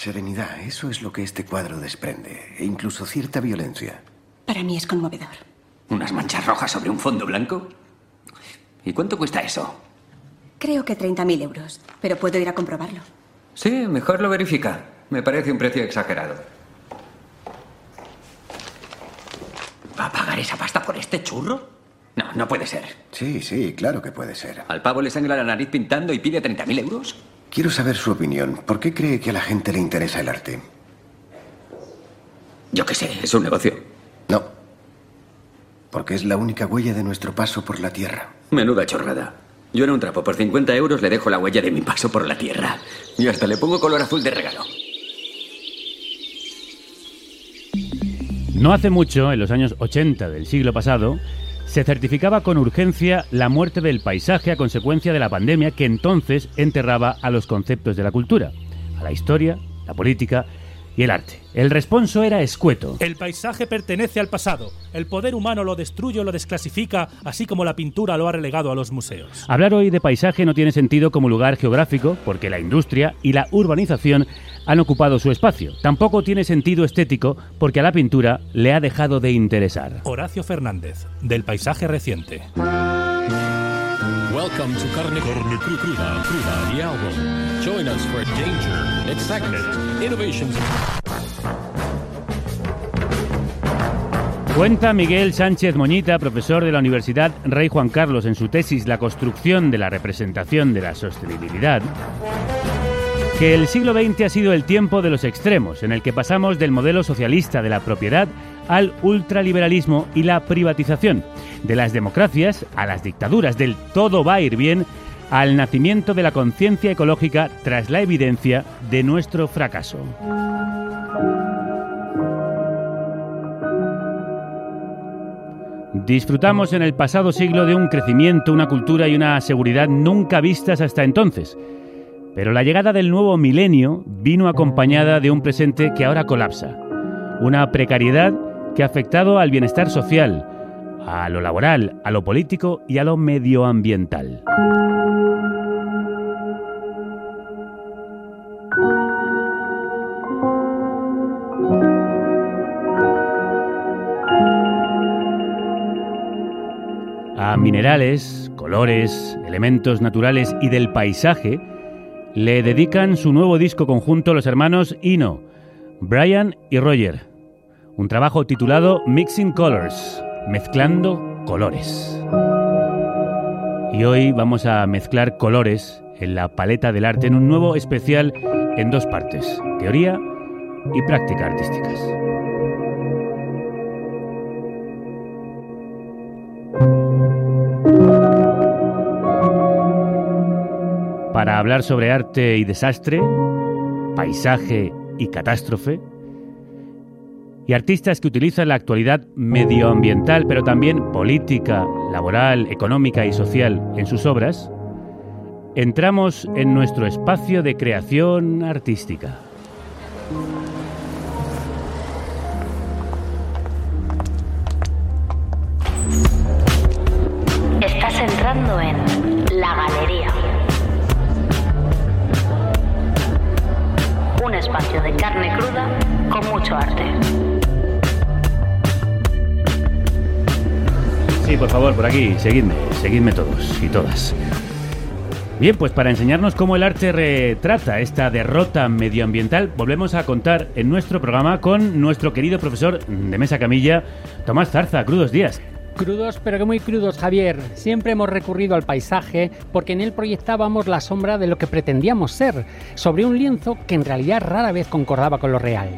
Serenidad, eso es lo que este cuadro desprende, e incluso cierta violencia. Para mí es conmovedor. ¿Unas manchas rojas sobre un fondo blanco? ¿Y cuánto cuesta eso? Creo que 30.000 euros, pero puedo ir a comprobarlo. Sí, mejor lo verifica. Me parece un precio exagerado. ¿Va a pagar esa pasta por este churro? No, no puede ser. Sí, sí, claro que puede ser. ¿Al pavo le sangra la nariz pintando y pide 30.000 euros? Quiero saber su opinión. ¿Por qué cree que a la gente le interesa el arte? Yo qué sé, es un negocio. No. Porque es la única huella de nuestro paso por la Tierra. Menuda chorrada. Yo en un trapo por 50 euros le dejo la huella de mi paso por la Tierra. Y hasta le pongo color azul de regalo. No hace mucho, en los años 80 del siglo pasado, se certificaba con urgencia la muerte del paisaje a consecuencia de la pandemia que entonces enterraba a los conceptos de la cultura, a la historia, la política y el arte. El responso era escueto. El paisaje pertenece al pasado. El poder humano lo destruye o lo desclasifica, así como la pintura lo ha relegado a los museos. Hablar hoy de paisaje no tiene sentido como lugar geográfico, porque la industria y la urbanización han ocupado su espacio. Tampoco tiene sentido estético, porque a la pintura le ha dejado de interesar. Horacio Fernández, del paisaje reciente. Welcome to Carne, Carne Cru- Cruda, Cruda, the album. Join us for danger, excitement, innovations. Cuenta Miguel Sánchez Moñita, profesor de la Universidad Rey Juan Carlos, en su tesis La construcción de la representación de la sostenibilidad, que el siglo XX ha sido el tiempo de los extremos, en el que pasamos del modelo socialista de la propiedad al ultraliberalismo y la privatización, de las democracias a las dictaduras, del todo va a ir bien al nacimiento de la conciencia ecológica tras la evidencia de nuestro fracaso. Disfrutamos en el pasado siglo de un crecimiento, una cultura y una seguridad nunca vistas hasta entonces. Pero la llegada del nuevo milenio vino acompañada de un presente que ahora colapsa. Una precariedad que ha afectado al bienestar social, a lo laboral, a lo político y a lo medioambiental. A minerales, colores, elementos naturales y del paisaje le dedican su nuevo disco conjunto los hermanos Ino, Brian y Roger. Un trabajo titulado Mixing Colors, mezclando colores. Y hoy vamos a mezclar colores en la paleta del arte en un nuevo especial en dos partes, teoría y práctica artísticas. Para hablar sobre arte y desastre, paisaje y catástrofe, y artistas que utilizan la actualidad medioambiental, pero también política, laboral, económica y social en sus obras, entramos en nuestro espacio de creación artística. Estás entrando en La Galería. Un espacio de carne cruda con mucho arte. Sí, por favor, por aquí, seguidme, seguidme todos y todas. Bien, pues para enseñarnos cómo el arte retrata esta derrota medioambiental, volvemos a contar en nuestro programa con nuestro querido profesor de Mesa Camilla, Tomás Zarza. Crudos días. Crudos, pero que muy crudos, Javier. Siempre hemos recurrido al paisaje porque en él proyectábamos la sombra de lo que pretendíamos ser, sobre un lienzo que en realidad rara vez concordaba con lo real.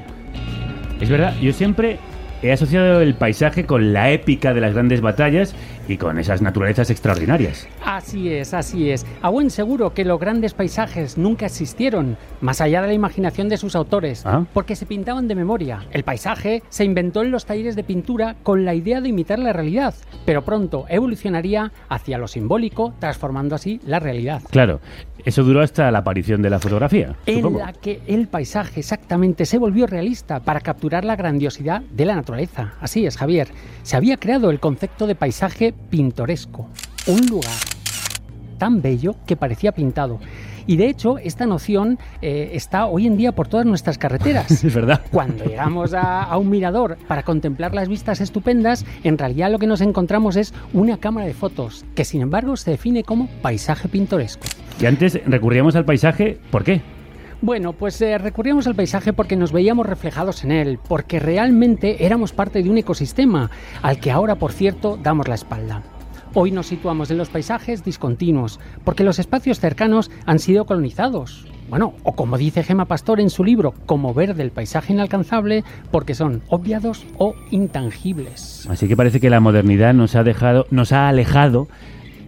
Es verdad, yo siempre he asociado el paisaje con la épica de las grandes batallas y con esas naturalezas extraordinarias. Así es, así es. A buen seguro que los grandes paisajes nunca existieron, más allá de la imaginación de sus autores, Ah. porque se pintaban de memoria. El paisaje se inventó en los talleres de pintura con la idea de imitar la realidad, pero pronto evolucionaría hacia lo simbólico, transformando así la realidad. Claro, eso duró hasta la aparición de la fotografía. en supongo. la que el paisaje exactamente se volvió realista para capturar la grandiosidad de la naturaleza. Así es, Javier. Se había creado el concepto de paisaje pintoresco, un lugar tan bello que parecía pintado. Y de hecho, esta noción eh, está hoy en día por todas nuestras carreteras. Es verdad. Cuando llegamos a, a un mirador para contemplar las vistas estupendas, en realidad lo que nos encontramos es una cámara de fotos, que sin embargo se define como paisaje pintoresco. Y antes recurríamos al paisaje, ¿por qué? Bueno, pues eh, recurríamos al paisaje porque nos veíamos reflejados en él, porque realmente éramos parte de un ecosistema, al que ahora, por cierto, damos la espalda. Hoy nos situamos en los paisajes discontinuos, porque los espacios cercanos han sido colonizados. Bueno, o como dice Gema Pastor en su libro, como ver del paisaje inalcanzable, porque son obviados o intangibles. Así que parece que la modernidad nos ha dejado, nos ha alejado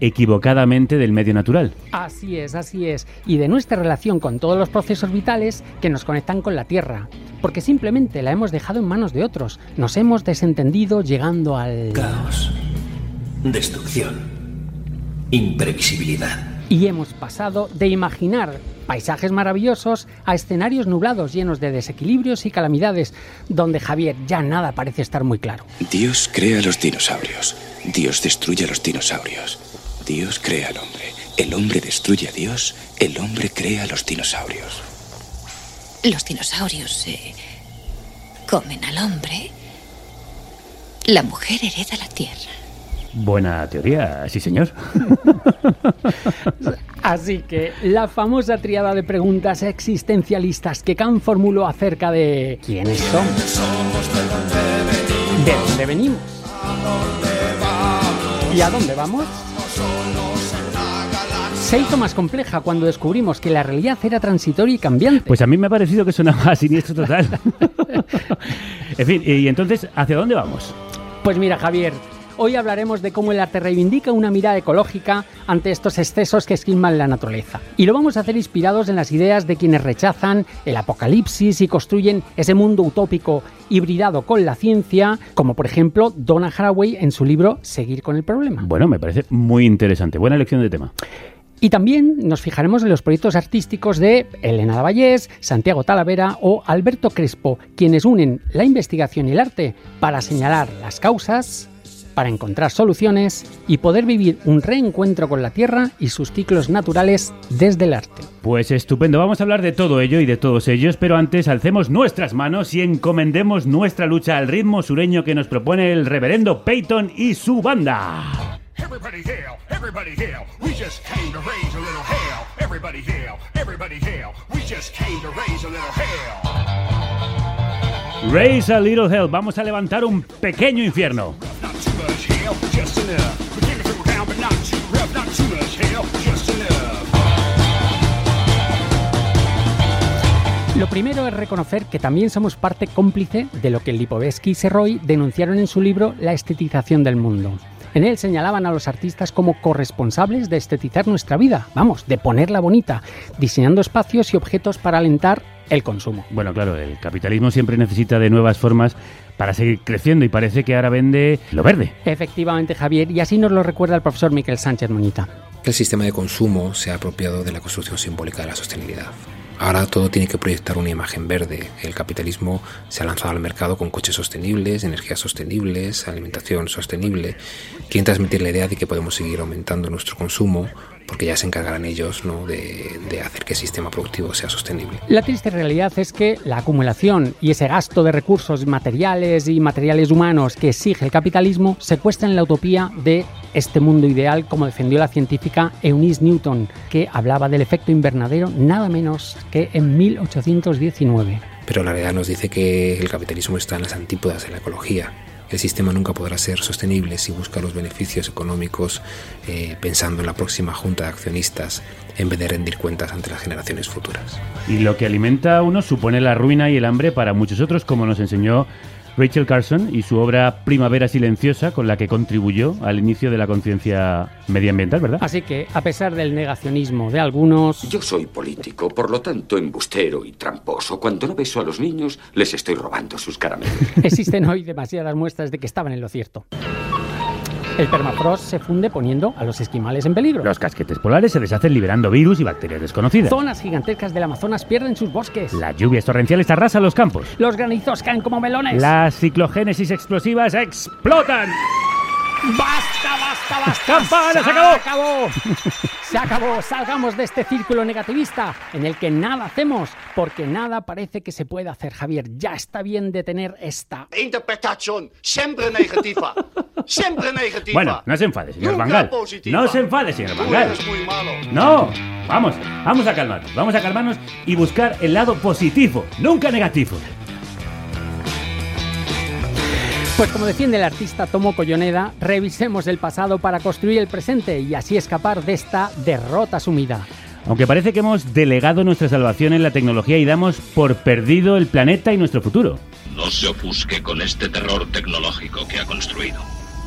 equivocadamente del medio natural. Así es, así es. Y de nuestra relación con todos los procesos vitales que nos conectan con la Tierra. Porque simplemente la hemos dejado en manos de otros. Nos hemos desentendido llegando al... Caos. Destrucción. Imprevisibilidad. Y hemos pasado de imaginar paisajes maravillosos a escenarios nublados llenos de desequilibrios y calamidades, donde Javier ya nada parece estar muy claro. Dios crea los dinosaurios. Dios destruye a los dinosaurios. Dios crea al hombre. El hombre destruye a Dios. El hombre crea a los dinosaurios. Los dinosaurios se comen al hombre. La mujer hereda la tierra. Buena teoría, sí señor. Así que la famosa triada de preguntas existencialistas que Kant formuló acerca de quiénes somos, de dónde venimos y a dónde vamos, se hizo más compleja cuando descubrimos que la realidad era transitoria y cambiante. Pues a mí me ha parecido que sonaba a siniestro total. en fin, y entonces, ¿hacia dónde vamos? Pues mira, Javier, hoy hablaremos de cómo el arte reivindica una mirada ecológica ante estos excesos que esquilman la naturaleza. Y lo vamos a hacer inspirados en las ideas de quienes rechazan el apocalipsis y construyen ese mundo utópico hibridado con la ciencia, como por ejemplo Donna Haraway en su libro Seguir con el problema. Bueno, me parece muy interesante. Buena elección de tema. Y también nos fijaremos en los proyectos artísticos de Elena Lavallés, Santiago Talavera o Alberto Crespo, quienes unen la investigación y el arte para señalar las causas, para encontrar soluciones y poder vivir un reencuentro con la Tierra y sus ciclos naturales desde el arte. Pues estupendo, vamos a hablar de todo ello y de todos ellos, pero antes alcemos nuestras manos y encomendemos nuestra lucha al ritmo sureño que nos propone el reverendo Peyton y su banda. Everybody hail, everybody hail. We just came to raise a little hell. Everybody hail, everybody hail. We just came to raise a little hell. Raise a Little Hell, vamos a levantar un pequeño infierno. Lo primero es reconocer que también somos parte cómplice de lo que Lipovetsky y Serroy denunciaron en su libro La estetización del mundo. En él señalaban a los artistas como corresponsables de estetizar nuestra vida, vamos, de ponerla bonita, diseñando espacios y objetos para alentar el consumo. Bueno, claro, el capitalismo siempre necesita de nuevas formas para seguir creciendo y parece que ahora vende lo verde. Efectivamente, Javier, y así nos lo recuerda el profesor Miquel Sánchez Muñita. El sistema de consumo se ha apropiado de la construcción simbólica de la sostenibilidad. Ahora todo tiene que proyectar una imagen verde. El capitalismo se ha lanzado al mercado con coches sostenibles, energías sostenibles, alimentación sostenible. Quieren transmitir la idea de que podemos seguir aumentando nuestro consumo porque ya se encargarán ellos ¿no? de, de hacer que el sistema productivo sea sostenible. La triste realidad es que la acumulación y ese gasto de recursos materiales y materiales humanos que exige el capitalismo secuestran la utopía de este mundo ideal, como defendió la científica Eunice Newton, que hablaba del efecto invernadero nada menos que en 1819. Pero la realidad nos dice que el capitalismo está en las antípodas de la ecología. El sistema nunca podrá ser sostenible si busca los beneficios económicos eh, pensando en la próxima junta de accionistas en vez de rendir cuentas ante las generaciones futuras. Y lo que alimenta a unos supone la ruina y el hambre para muchos otros, como nos enseñó Rachel Carson y su obra Primavera Silenciosa, con la que contribuyó al inicio de la conciencia medioambiental, ¿verdad? Así que, a pesar del negacionismo de algunos... Yo soy político, por lo tanto embustero y tramposo. Cuando no beso a los niños, les estoy robando sus caramelos. Existen hoy demasiadas muestras de que estaban en lo cierto. El permafrost se funde poniendo a los esquimales en peligro. Los casquetes polares se deshacen liberando virus y bacterias desconocidas. Zonas gigantescas del Amazonas pierden sus bosques. Las lluvias torrenciales arrasan los campos. Los granizos caen como melones. Las ciclogénesis explosivas explotan. ¡Basta, basta, basta! ¡Campana, se acabó! acabó! Se acabó. Salgamos de este círculo negativista en el que nada hacemos, porque nada parece que se pueda hacer, Javier. Ya está bien de tener esta. Interpretación siempre negativa. Siempre negativa. Bueno, no se enfade, señor Nunca Bangal. positiva. No se enfade, señor Tú Bangal. eres muy malo. No, vamos, vamos a calmarnos, vamos a calmarnos y buscar el lado positivo, nunca negativo. Pues como defiende el artista Tomo Colloneda, revisemos el pasado para construir el presente y así escapar de esta derrota sumida. Aunque parece que hemos delegado nuestra salvación en la tecnología y damos por perdido el planeta y nuestro futuro. No se ofusque con este terror tecnológico que ha construido.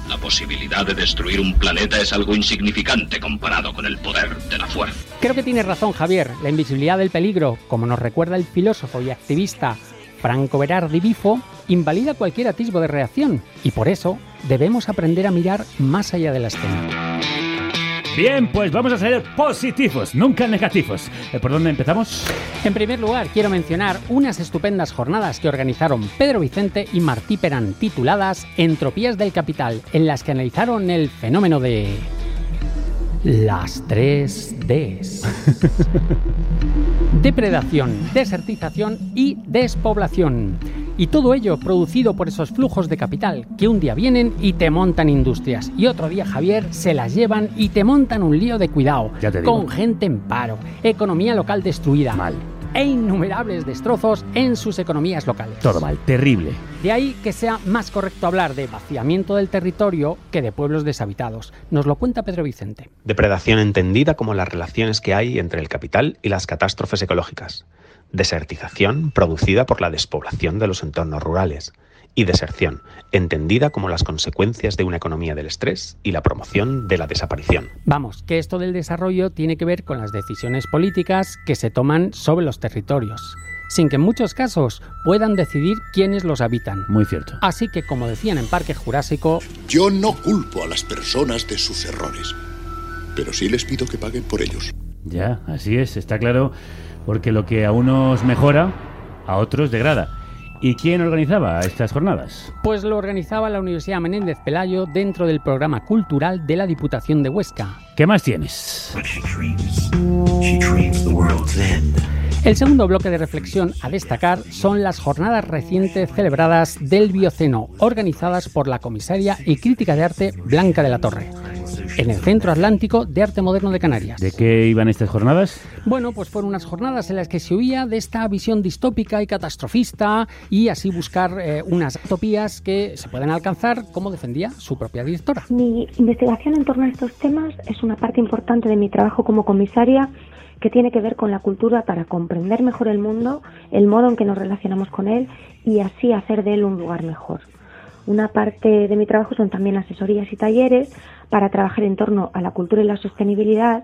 La posibilidad de destruir un planeta es algo insignificante comparado con el poder de la fuerza. Creo que tienes razón, Javier. La invisibilidad del peligro, como nos recuerda el filósofo y activista Franco Berardi Bifo, invalida cualquier atisbo de reacción y por eso debemos aprender a mirar más allá de la escena. Bien, pues vamos a ser positivos, nunca negativos. Eh, ¿Por dónde empezamos? En primer lugar, quiero mencionar unas estupendas jornadas que organizaron Pedro Vicente y Martí Perán, tituladas Entropías del Capital, en las que analizaron el fenómeno de las tres Ds. Depredación, desertización y despoblación. Y todo ello producido por esos flujos de capital que un día vienen y te montan industrias y otro día, Javier, se las llevan y te montan un lío de cuidado. Ya te digo. Con gente en paro, economía local destruida. Mal. E innumerables destrozos en sus economías locales. Todo mal, terrible. De ahí que sea más correcto hablar de vaciamiento del territorio que de pueblos deshabitados. Nos lo cuenta Pedro Vicente. Depredación entendida como las relaciones que hay entre el capital y las catástrofes ecológicas. Desertización producida por la despoblación de los entornos rurales. Y deserción, entendida como las consecuencias de una economía del estrés y la promoción de la desaparición. Vamos, que esto del desarrollo tiene que ver con las decisiones políticas que se toman sobre los territorios, sin que en muchos casos puedan decidir quiénes los habitan. Muy cierto. Así que, como decían en Parque Jurásico, Yo no culpo a las personas de sus errores, pero sí les pido que paguen por ellos. Ya, así es, está claro, porque lo que a unos mejora, a otros degrada. ¿Y quién organizaba estas jornadas? pues lo organizaba la Universidad Menéndez Pelayo dentro del programa cultural de la Diputación de Huesca. ¿Qué más tienes? El segundo bloque de reflexión a destacar son las jornadas recientes celebradas del Bioceno, organizadas por la comisaria y crítica de arte Blanca de la Torre, en el Centro Atlántico de Arte Moderno de Canarias. ¿De qué iban estas jornadas? Bueno, pues fueron unas jornadas en las que se huía de esta visión distópica y catastrofista y así buscar eh, unas utopías que se pueden alcanzar, como defendía su propia directora. Mi investigación en torno a estos temas es una parte importante de mi trabajo como comisaria que tiene que ver con la cultura para comprender mejor el mundo, el modo en que nos relacionamos con él y así hacer de él un lugar mejor. Una parte de mi trabajo son también asesorías y talleres para trabajar en torno a la cultura y la sostenibilidad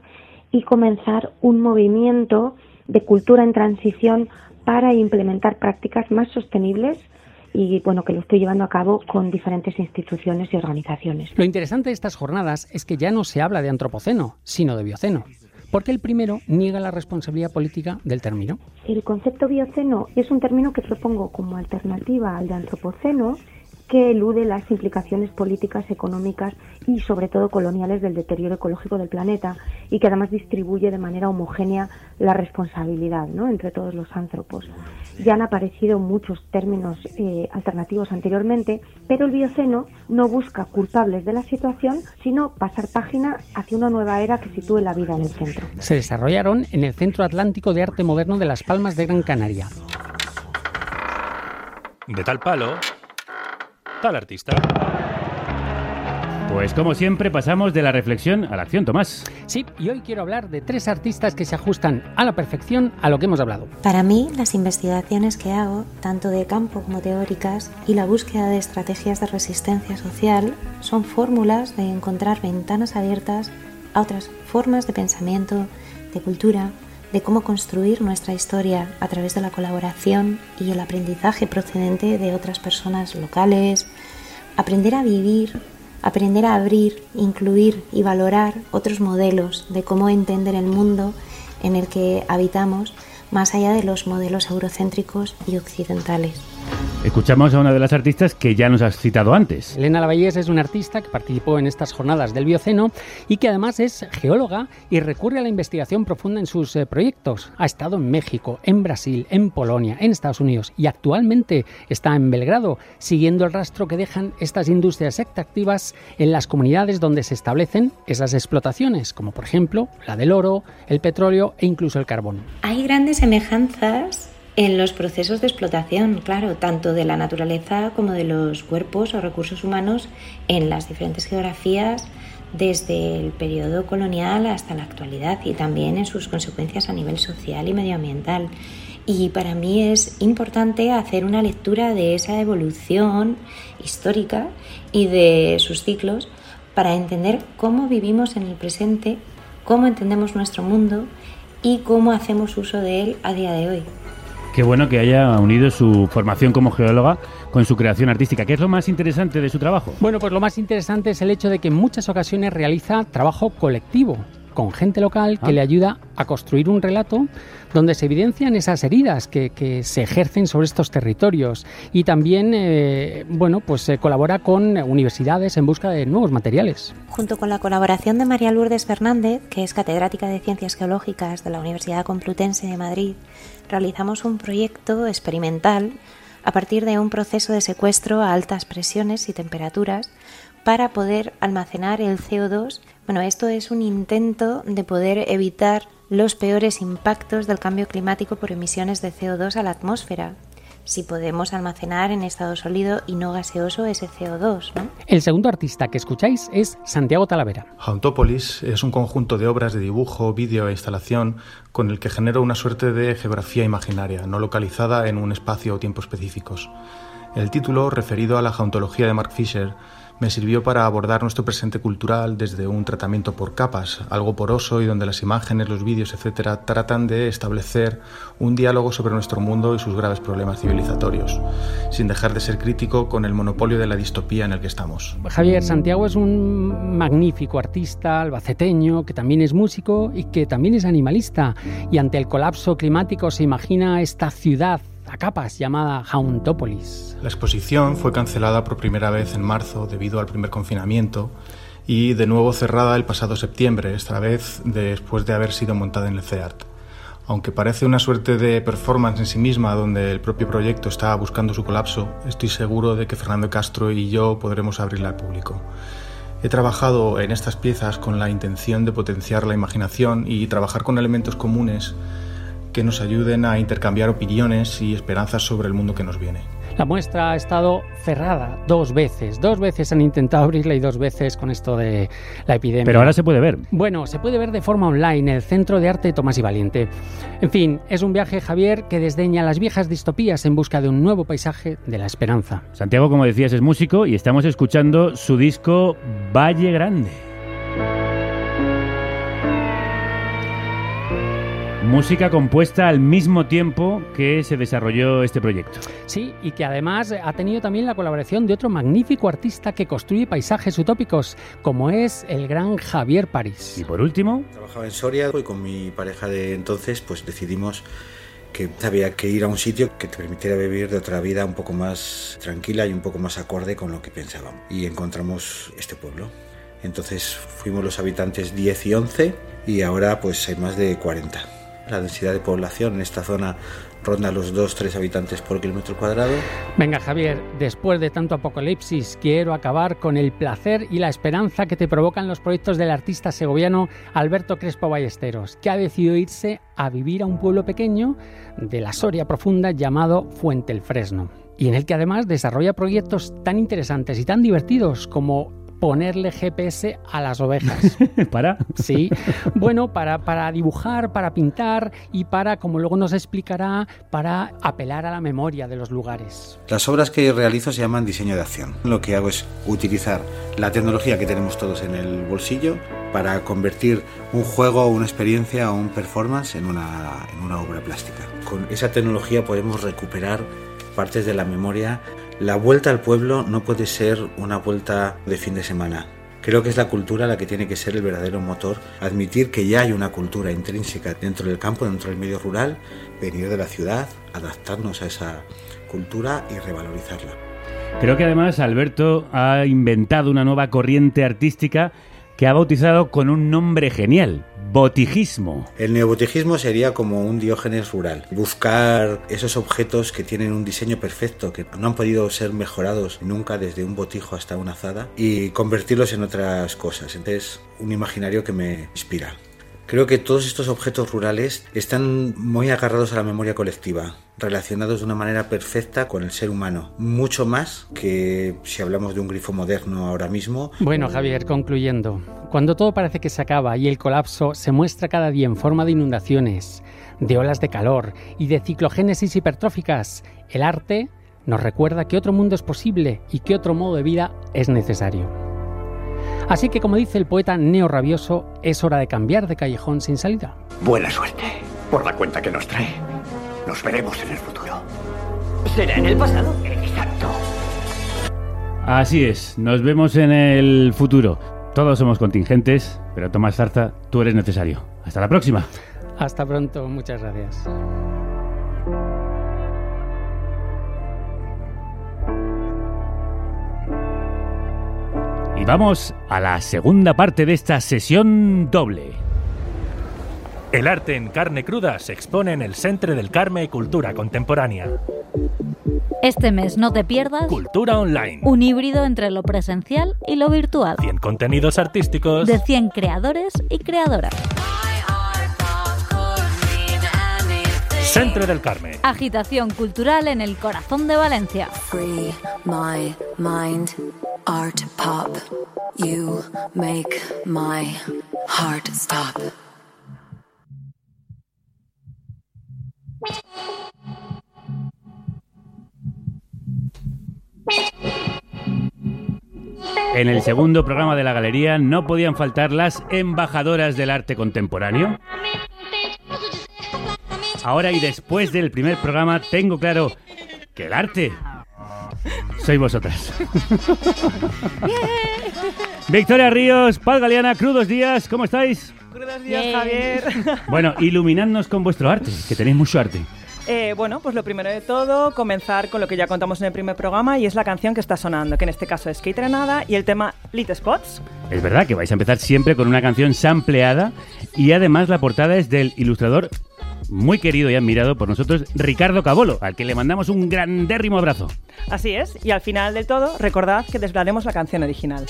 y comenzar un movimiento de cultura en transición para implementar prácticas más sostenibles y bueno que lo estoy llevando a cabo con diferentes instituciones y organizaciones. Lo interesante de estas jornadas es que ya no se habla de antropoceno, sino de bioceno, porque el primero niega la responsabilidad política del término. El concepto bioceno es un término que propongo como alternativa al de antropoceno que elude las implicaciones políticas, económicas y sobre todo coloniales del deterioro ecológico del planeta y que además distribuye de manera homogénea la responsabilidad ¿no? entre todos los ántropos. Ya han aparecido muchos términos eh, alternativos anteriormente, pero el bioceno no busca culpables de la situación, sino pasar página hacia una nueva era que sitúe la vida en el centro. Se desarrollaron en el Centro Atlántico de Arte Moderno de Las Palmas de Gran Canaria. De tal palo, tal artista. Pues como siempre pasamos de la reflexión a la acción, Tomás. Sí, y hoy quiero hablar de tres artistas que se ajustan a la perfección a lo que hemos hablado. Para mí, las investigaciones que hago, tanto de campo como teóricas, y la búsqueda de estrategias de resistencia social son fórmulas de encontrar ventanas abiertas a otras formas de pensamiento, de cultura, de cómo construir nuestra historia a través de la colaboración y el aprendizaje procedente de otras personas locales, aprender a vivir, aprender a abrir, incluir y valorar otros modelos de cómo entender el mundo en el que habitamos más allá de los modelos eurocéntricos y occidentales. Escuchamos a una de las artistas que ya nos has citado antes. Elena Lavallés es una artista que participó en estas jornadas del Bioceno y que además es geóloga y recurre a la investigación profunda en sus eh, proyectos. Ha estado en México, en Brasil, en Polonia, en Estados Unidos y actualmente está en Belgrado, siguiendo el rastro que dejan estas industrias extractivas en las comunidades donde se establecen esas explotaciones, como por ejemplo la del oro, el petróleo e incluso el carbón. Hay grandes semejanzas en los procesos de explotación, claro, tanto de la naturaleza como de los cuerpos o recursos humanos en las diferentes geografías desde el periodo colonial hasta la actualidad y también en sus consecuencias a nivel social y medioambiental. Y para mí es importante hacer una lectura de esa evolución histórica y de sus ciclos para entender cómo vivimos en el presente, cómo entendemos nuestro mundo y cómo hacemos uso de él a día de hoy. Qué bueno que haya unido su formación como geóloga con su creación artística. ¿Qué es lo más interesante de su trabajo? Bueno, pues lo más interesante es el hecho de que en muchas ocasiones realiza trabajo colectivo con gente local que Ah. le ayuda a construir un relato donde se evidencian esas heridas que, que se ejercen sobre estos territorios y también eh, bueno pues eh, colabora con universidades en busca de nuevos materiales. Junto con la colaboración de María Lourdes Fernández, que es catedrática de Ciencias Geológicas de la Universidad Complutense de Madrid, realizamos un proyecto experimental a partir de un proceso de secuestro a altas presiones y temperaturas para poder almacenar el CO2. Bueno, esto es un intento de poder evitar los peores impactos del cambio climático por emisiones de CO2 a la atmósfera. Si podemos almacenar en estado sólido y no gaseoso ese CO2, ¿no? El segundo artista que escucháis es Santiago Talavera. Hauntópolis es un conjunto de obras de dibujo, vídeo e instalación con el que genero una suerte de geografía imaginaria, no localizada en un espacio o tiempo específicos. El título, referido a la jauntología de Mark Fisher, me sirvió para abordar nuestro presente cultural desde un tratamiento por capas, algo poroso y donde las imágenes, los vídeos, etc., tratan de establecer un diálogo sobre nuestro mundo y sus graves problemas civilizatorios, sin dejar de ser crítico con el monopolio de la distopía en el que estamos. Javier Santiago es un magnífico artista albaceteño que también es músico y que también es animalista. Y ante el colapso climático se imagina esta ciudad a capas llamada Hauntópolis. La exposición fue cancelada por primera vez en marzo debido al primer confinamiento y de nuevo cerrada el pasado septiembre, esta vez después de haber sido montada en el CEART. Aunque parece una suerte de performance en sí misma donde el propio proyecto está buscando su colapso, estoy seguro de que Fernando Castro y yo podremos abrirla al público. He trabajado en estas piezas con la intención de potenciar la imaginación y trabajar con elementos comunes que nos ayuden a intercambiar opiniones y esperanzas sobre el mundo que nos viene. La muestra ha estado cerrada dos veces. Dos veces han intentado abrirla y dos veces con esto de la epidemia. Pero ahora se puede ver. Bueno, se puede ver de forma online en el Centro de Arte Tomás y Valiente. En fin, es un viaje, Javier, que desdeña las viejas distopías en busca de un nuevo paisaje de la esperanza. Santiago, como decías, es músico y estamos escuchando su disco Valle Grande. Música compuesta al mismo tiempo que se desarrolló este proyecto. Sí, y que además ha tenido también la colaboración de otro magnífico artista que construye paisajes utópicos, como es el gran Javier París. Y por último, Trabajaba en Soria y con mi pareja de entonces pues decidimos que había que ir a un sitio que te permitiera vivir de otra vida un poco más tranquila y un poco más acorde con lo que pensábamos. Y encontramos este pueblo. Entonces fuimos los habitantes 10 y 11 y ahora pues hay más de 40. La densidad de población en esta zona ronda los 2-3 habitantes por kilómetro cuadrado. Venga Javier, después de tanto apocalipsis, quiero acabar con el placer y la esperanza que te provocan los proyectos del artista segoviano Alberto Crespo Ballesteros, que ha decidido irse a vivir a un pueblo pequeño de la Soria profunda llamado Fuente el Fresno, y en el que además desarrolla proyectos tan interesantes y tan divertidos como ponerle GPS a las ovejas. ¿Para? Sí. Bueno, para, para dibujar, para pintar y para, como luego nos explicará, para apelar a la memoria de los lugares. Las obras que realizo se llaman diseño de acción. Lo que hago es utilizar la tecnología que tenemos todos en el bolsillo para convertir un juego, una experiencia o un performance en una, en una obra plástica. Con esa tecnología podemos recuperar partes de la memoria. La vuelta al pueblo no puede ser una vuelta de fin de semana. Creo que es la cultura la que tiene que ser el verdadero motor, admitir que ya hay una cultura intrínseca dentro del campo, dentro del medio rural, venir de la ciudad, adaptarnos a esa cultura y revalorizarla. Creo que además Alberto ha inventado una nueva corriente artística que ha bautizado con un nombre genial, botijismo. El neobotijismo sería como un diógenes rural, buscar esos objetos que tienen un diseño perfecto, que no han podido ser mejorados nunca desde un botijo hasta una azada, y convertirlos en otras cosas. Entonces, un imaginario que me inspira. Creo que todos estos objetos rurales están muy agarrados a la memoria colectiva, relacionados de una manera perfecta con el ser humano, mucho más que si hablamos de un grifo moderno ahora mismo. Bueno, Javier, concluyendo, cuando todo parece que se acaba y el colapso se muestra cada día en forma de inundaciones, de olas de calor y de ciclogénesis hipertróficas, el arte nos recuerda que otro mundo es posible y que otro modo de vida es necesario. Así que, como dice el poeta Neo Rabioso, es hora de cambiar de callejón sin salida. Buena suerte por la cuenta que nos trae. Nos veremos en el futuro. ¿Será en el pasado? Exacto. Así es, nos vemos en el futuro. Todos somos contingentes, pero Tomás Zarza, tú eres necesario. Hasta la próxima. Hasta pronto, muchas gracias. Y vamos a la segunda parte de esta sesión doble. El arte en carne cruda se expone en el Centre del Carme Cultura Contemporánea. Este mes no te pierdas Cultura Online. un híbrido entre lo presencial y lo virtual. 100 contenidos artísticos. De 100 creadores y creadoras. Centre del Carme. Agitación cultural en el corazón de Valencia. Free my mind, art pop. You make my heart stop. En el segundo programa de la galería no podían faltar las embajadoras del arte contemporáneo. Ahora y después del primer programa tengo claro que el arte sois vosotras. Victoria Ríos, Paz Galeana, Crudos Días, ¿cómo estáis? Crudos días, Javier. Bueno, iluminadnos con vuestro arte, que tenéis mucho arte. Eh, bueno, pues lo primero de todo, comenzar con lo que ya contamos en el primer programa y es la canción que está sonando, que en este caso es Kate Renada y el tema Little Spots. Es verdad que vais a empezar siempre con una canción sampleada y además la portada es del ilustrador muy querido y admirado por nosotros, Ricardo Cabolo, al que le mandamos un grandérrimo abrazo. Así es, y al final del todo, recordad que desvelaremos la canción original.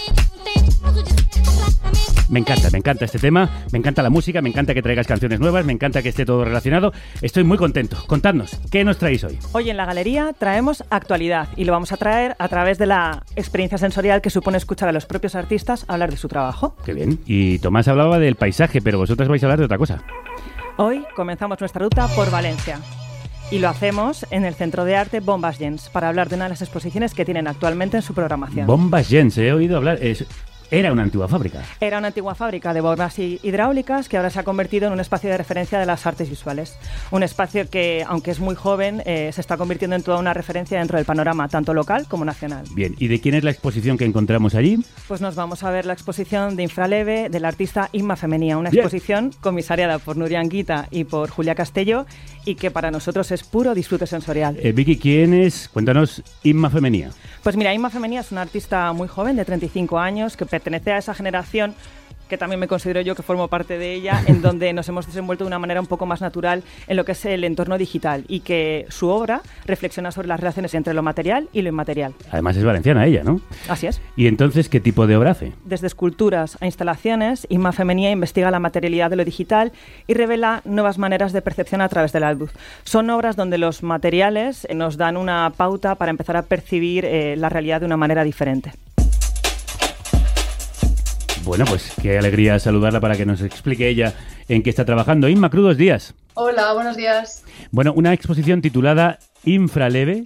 Me encanta, me encanta este tema, me encanta la música, me encanta que traigas canciones nuevas, me encanta que esté todo relacionado. Estoy muy contento. Contadnos, ¿qué nos traéis hoy? Hoy en la galería traemos actualidad y lo vamos a traer a través de la experiencia sensorial que supone escuchar a los propios artistas hablar de su trabajo. Qué bien. Y Tomás hablaba del paisaje, pero vosotras vais a hablar de otra cosa. Hoy comenzamos nuestra ruta por Valencia. Y lo hacemos en el Centro de Arte Bombas Gens para hablar de una de las exposiciones que tienen actualmente en su programación. Bombas Gens, he oído hablar. Era una antigua fábrica. Era una antigua fábrica de bombas hi- hidráulicas que ahora se ha convertido en un espacio de referencia de las artes visuales. Un espacio que, aunque es muy joven, eh, se está convirtiendo en toda una referencia dentro del panorama, tanto local como nacional. Bien, ¿y de quién es la exposición que encontramos allí? Pues nos vamos a ver la exposición de Infraleve del artista Inma Femenía, una Bien. exposición comisariada por Nuria Anguita y por Julia Castello y que para nosotros es puro disfrute sensorial. Eh, Vicky, ¿quién es? Cuéntanos, Inma Femenía. Pues mira, Inma Femenía es una artista muy joven, de 35 años, que pertenece a esa generación que también me considero yo que formo parte de ella, en donde nos hemos desenvuelto de una manera un poco más natural en lo que es el entorno digital y que su obra reflexiona sobre las relaciones entre lo material y lo inmaterial. Además es valenciana ella, ¿no? Así es. ¿Y entonces qué tipo de obra hace? Desde esculturas a instalaciones, Inma Femenía investiga la materialidad de lo digital y revela nuevas maneras de percepción a través de la luz. Son obras donde los materiales eh, nos dan una pauta para empezar a percibir eh, la realidad de una manera diferente. Bueno, pues qué alegría saludarla para que nos explique ella en qué está trabajando. Inma, crudos días. Hola, buenos días. Bueno, una exposición titulada Infraleve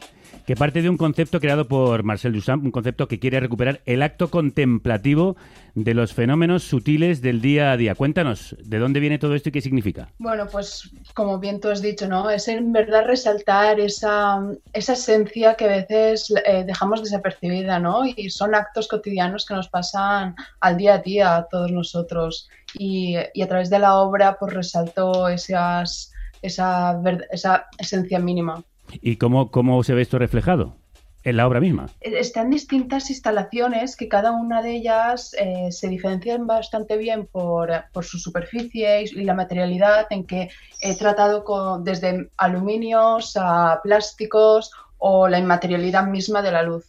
que parte de un concepto creado por Marcel Duchamp, un concepto que quiere recuperar el acto contemplativo de los fenómenos sutiles del día a día. Cuéntanos, ¿de dónde viene todo esto y qué significa? Bueno, pues como bien tú has dicho, ¿no? Es en verdad resaltar esa, esa esencia que a veces eh, dejamos desapercibida, ¿no? Y son actos cotidianos que nos pasan al día a día a todos nosotros. Y, y a través de la obra, pues resaltó esas, esa, esa esencia mínima. ¿Y cómo, cómo se ve esto reflejado? en la obra misma. Están distintas instalaciones que cada una de ellas eh, se diferencian bastante bien por, por, su superficie y la materialidad en que he tratado con, desde aluminios a plásticos o la inmaterialidad misma de la luz.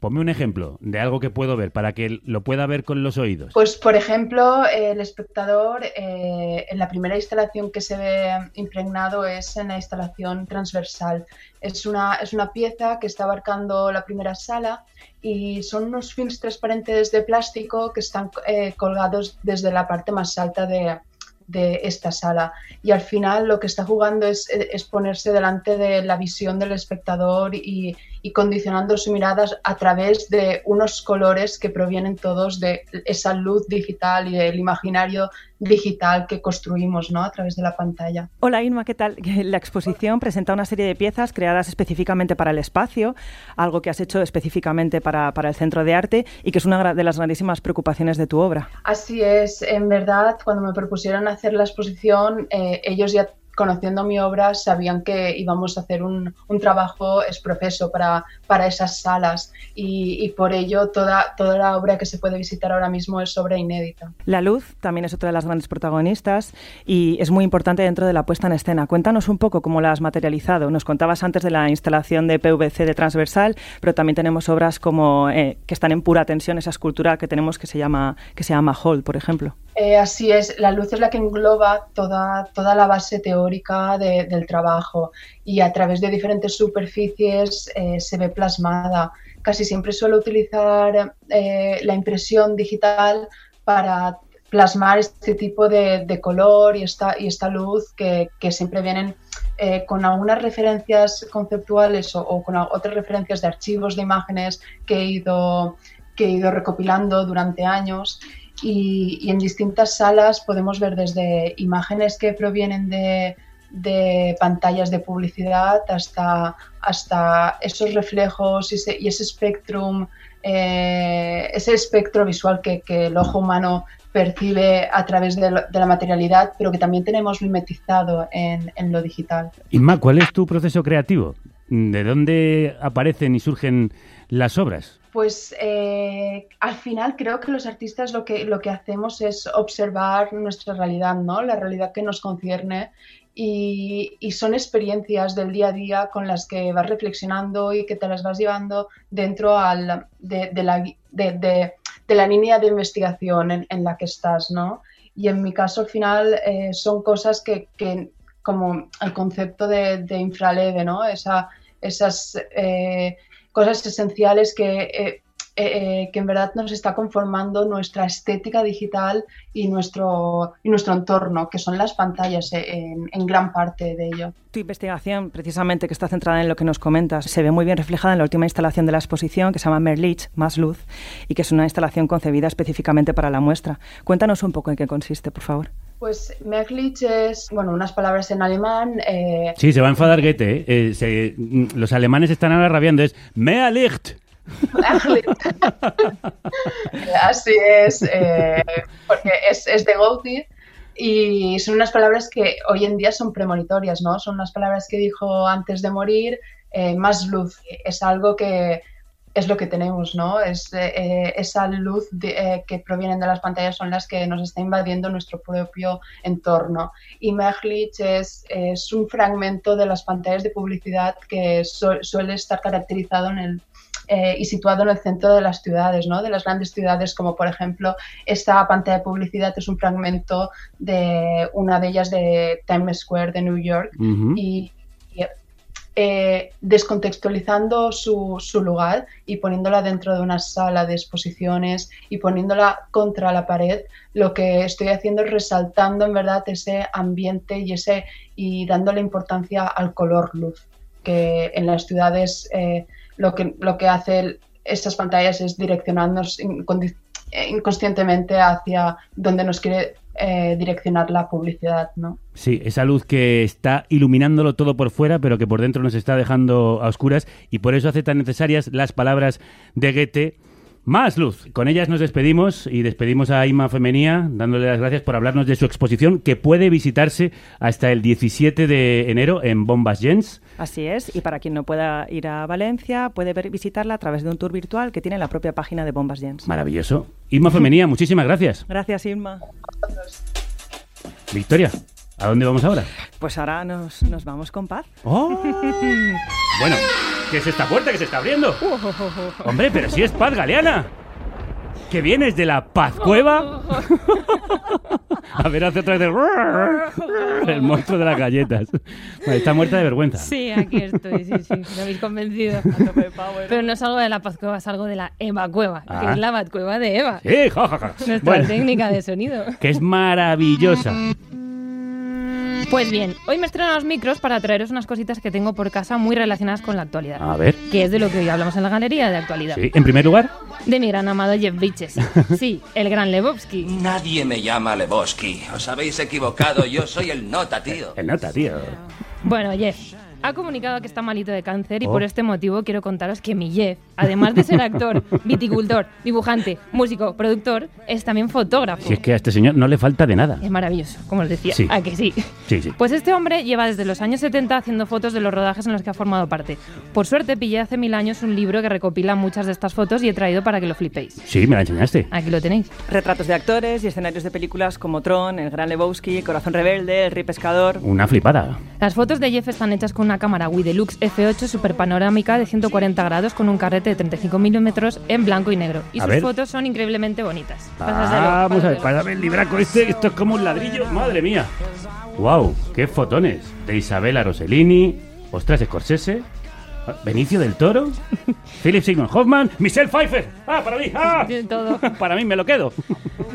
Ponme un ejemplo de algo que puedo ver para que lo pueda ver con los oídos. Pues, por ejemplo, el espectador eh, en la primera instalación que se ve impregnado es en la instalación transversal. Es una, es una pieza que está abarcando la primera sala y son unos films transparentes de plástico que están eh, colgados desde la parte más alta de, de esta sala. Y al final lo que está jugando es, es ponerse delante de la visión del espectador y, y, condicionando su mirada a través de unos colores que provienen todos de esa luz digital y del imaginario digital que construimos ¿no? a través de la pantalla. Hola Inma, ¿qué tal? La exposición presenta una serie de piezas creadas específicamente para el espacio, algo que has hecho específicamente para, para el Centro de Arte y que es una de las grandísimas preocupaciones de tu obra. Así es, en verdad, cuando me propusieron hacer la exposición, eh, ellos ya conociendo mi obra, sabían que íbamos a hacer un, un trabajo exprofeso para, para esas salas y, y, por ello toda, toda la obra que se puede visitar ahora mismo es obra inédita. La luz también es otra de las grandes protagonistas y es muy importante dentro de la puesta en escena. Cuéntanos un poco cómo la has materializado. Nos contabas antes de la instalación de PVC de transversal, pero también tenemos obras como eh, que están en pura tensión, esa escultura que tenemos que se llama, que se llama Hall, por ejemplo. Eh, así es, la luz es la que engloba toda, toda la base teórica de, del trabajo y a través de diferentes superficies eh, se ve plasmada. Casi siempre suelo utilizar eh, la impresión digital para plasmar este tipo de, de color y esta, y esta luz que, que siempre vienen eh, con algunas referencias conceptuales o, o, con otras referencias de archivos de imágenes que he ido, que he ido recopilando durante años y, en distintas salas podemos ver desde imágenes que provienen de, de pantallas de publicidad hasta, hasta esos reflejos y ese, y ese espectrum, eh, ese espectro visual que, que, el ojo humano percibe a través de, lo, de, la materialidad, pero que también tenemos mimetizado en, en lo digital. Inma, ¿cuál es tu proceso creativo? ¿De dónde aparecen y surgen las obras? Pues eh, al final creo que los artistas lo que, lo que hacemos es observar nuestra realidad, ¿no? La realidad que nos concierne y, son experiencias del día a día con las que vas reflexionando y que te las vas llevando dentro de, la, de, la, línea de investigación en, en, la que estás, ¿no? Y en mi caso al final eh, son cosas que, que, como el concepto de, infraleve, ¿no? Esa, esas... Eh, cosas esenciales que, eh, eh, que en verdad nos está conformando nuestra estética digital y nuestro, y nuestro entorno, que son las pantallas eh, en, en, gran parte de ello. Tu investigación, precisamente, que está centrada en lo que nos comentas, se ve muy bien reflejada en la última instalación de la exposición, que se llama Merlich, Más Luz, y que es una instalación concebida específicamente para la muestra. Cuéntanos un poco en qué consiste, por favor. Pues Merlich es, bueno, unas palabras en alemán. Eh... Sí, se va a enfadar Goethe. Eh, se, los alemanes están ahora rabiando. Es Mealicht. Así es, eh, porque es, es de Goethe y son unas palabras que hoy en día son premonitorias, ¿no? Son unas palabras que dijo antes de morir, eh, más luz. Es algo que es lo que tenemos, ¿no? Es, eh, esa luz de, eh, que provienen de las pantallas son las que nos está invadiendo nuestro propio entorno. Y Merlich es, es un fragmento de las pantallas de publicidad que su, suele estar caracterizado en el eh, y situado en el centro de las ciudades, ¿no? de las grandes ciudades, como por ejemplo esta pantalla de publicidad es un fragmento de una de ellas de Times Square de New York uh -huh. y, y eh, descontextualizando su, su, lugar y poniéndola dentro de una sala de exposiciones y poniéndola contra la pared, lo que estoy haciendo es resaltando en verdad ese ambiente y, ese, y dándole importancia al color luz. que en las ciudades eh, lo, que, lo que hace estas pantallas es direccionarnos inconscientemente hacia donde nos quiere eh, direccionar la publicidad, ¿no? Sí, esa luz que está iluminándolo todo por fuera, pero que por dentro nos está dejando a oscuras y por eso hace tan necesarias las palabras de Goethe. Más luz. Con ellas nos despedimos y despedimos a Ima Femenía, dándole las gracias por hablarnos de su exposición que puede visitarse hasta el 17 de enero en Bombas Gens. Así es, y para quien no pueda ir a Valencia, puede ver- visitarla a través de un tour virtual que tiene en la propia página de Bombas Gens. Maravilloso. Ima Femenía, muchísimas gracias. Gracias, Irma. Victoria, ¿a dónde vamos ahora? Pues ahora nos, nos vamos con paz. ¡Oh! Bueno, ¿qué es esta puerta que se está abriendo? Hombre, pero si es Paz Galeana. ¿Que vienes de la Paz Cueva? A ver, hace otra vez de... El monstruo de las galletas. Está muerta de vergüenza. Sí, aquí estoy, sí, sí, me habéis convencido. Pero no salgo de la Paz Cueva, salgo de la Eva Cueva, que Ah. es la Bat Cueva de Eva. Sí, ja, ja, ja. Nuestra Bueno, técnica de sonido. que es maravillosa. Pues bien, hoy me estreno los micros para traeros unas cositas que tengo por casa muy relacionadas con la actualidad. A ver. Que es de lo que hoy hablamos en la galería de actualidad. Sí, en primer lugar, De mi gran amado Jeff Bridges. Sí, el gran Lebowski. Nadie me llama Lebowski. Os habéis equivocado. Yo soy el nota, tío. el nota, tío. Bueno, Jeff ha comunicado que está malito de cáncer y Oh. por este motivo quiero contaros que mi Jeff, además de ser actor, viticultor, dibujante, músico, productor, es también fotógrafo. Si es que a este señor no le falta de nada. Es maravilloso, como os decía. Sí. ¿A que sí? Sí, sí. Pues este hombre lleva desde los años 70 haciendo fotos de los rodajes en los que ha formado parte. Por suerte pillé hace mil años un libro que recopila muchas de estas fotos y he traído para que lo flipéis. Sí, me la enseñaste. Aquí lo tenéis. Retratos de actores y escenarios de películas como Tron, El Gran Lebowski, Corazón Rebelde, El Rey Pescador. Una flipada. Las fotos de Jeff están hechas con una cámara Widelux F8 super panorámica de 140 grados con un carrete de 35 milímetros en blanco y negro. Y A sus ver. fotos son increíblemente bonitas. Pásaselo, Vamos a ver, pásame el libraco este, esto es como un ladrillo, madre mía. Wow, qué fotones. De Isabela Rossellini, Ostras Scorsese, ah, Benicio del Toro, Philip Sigmund Hoffman, Michelle Pfeiffer. Ah, para mí, ah. Todo. Para mí me lo quedo.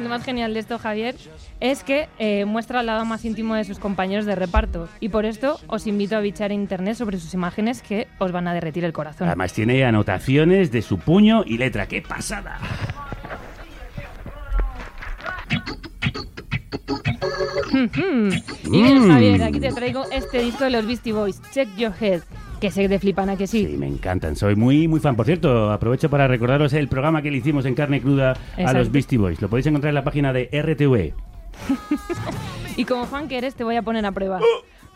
Lo más genial de esto, Javier, es que eh, muestra el lado más íntimo de sus compañeros de reparto. Y por esto os invito a bichar en internet sobre sus imágenes que os van a derretir el corazón. Además tiene anotaciones de su puño y letra. ¡Qué pasada! y bien, Mm. Javier, aquí te traigo este disco de los Beastie Boys, Check Your Head, que sé de flipana que sí. Sí, me encantan. Soy muy, muy fan. Por cierto, aprovecho para recordaros el programa que le hicimos en carne cruda a los Beastie Boys. Lo podéis encontrar en la página de RTV. Y como fan que eres, te voy a poner a pruba.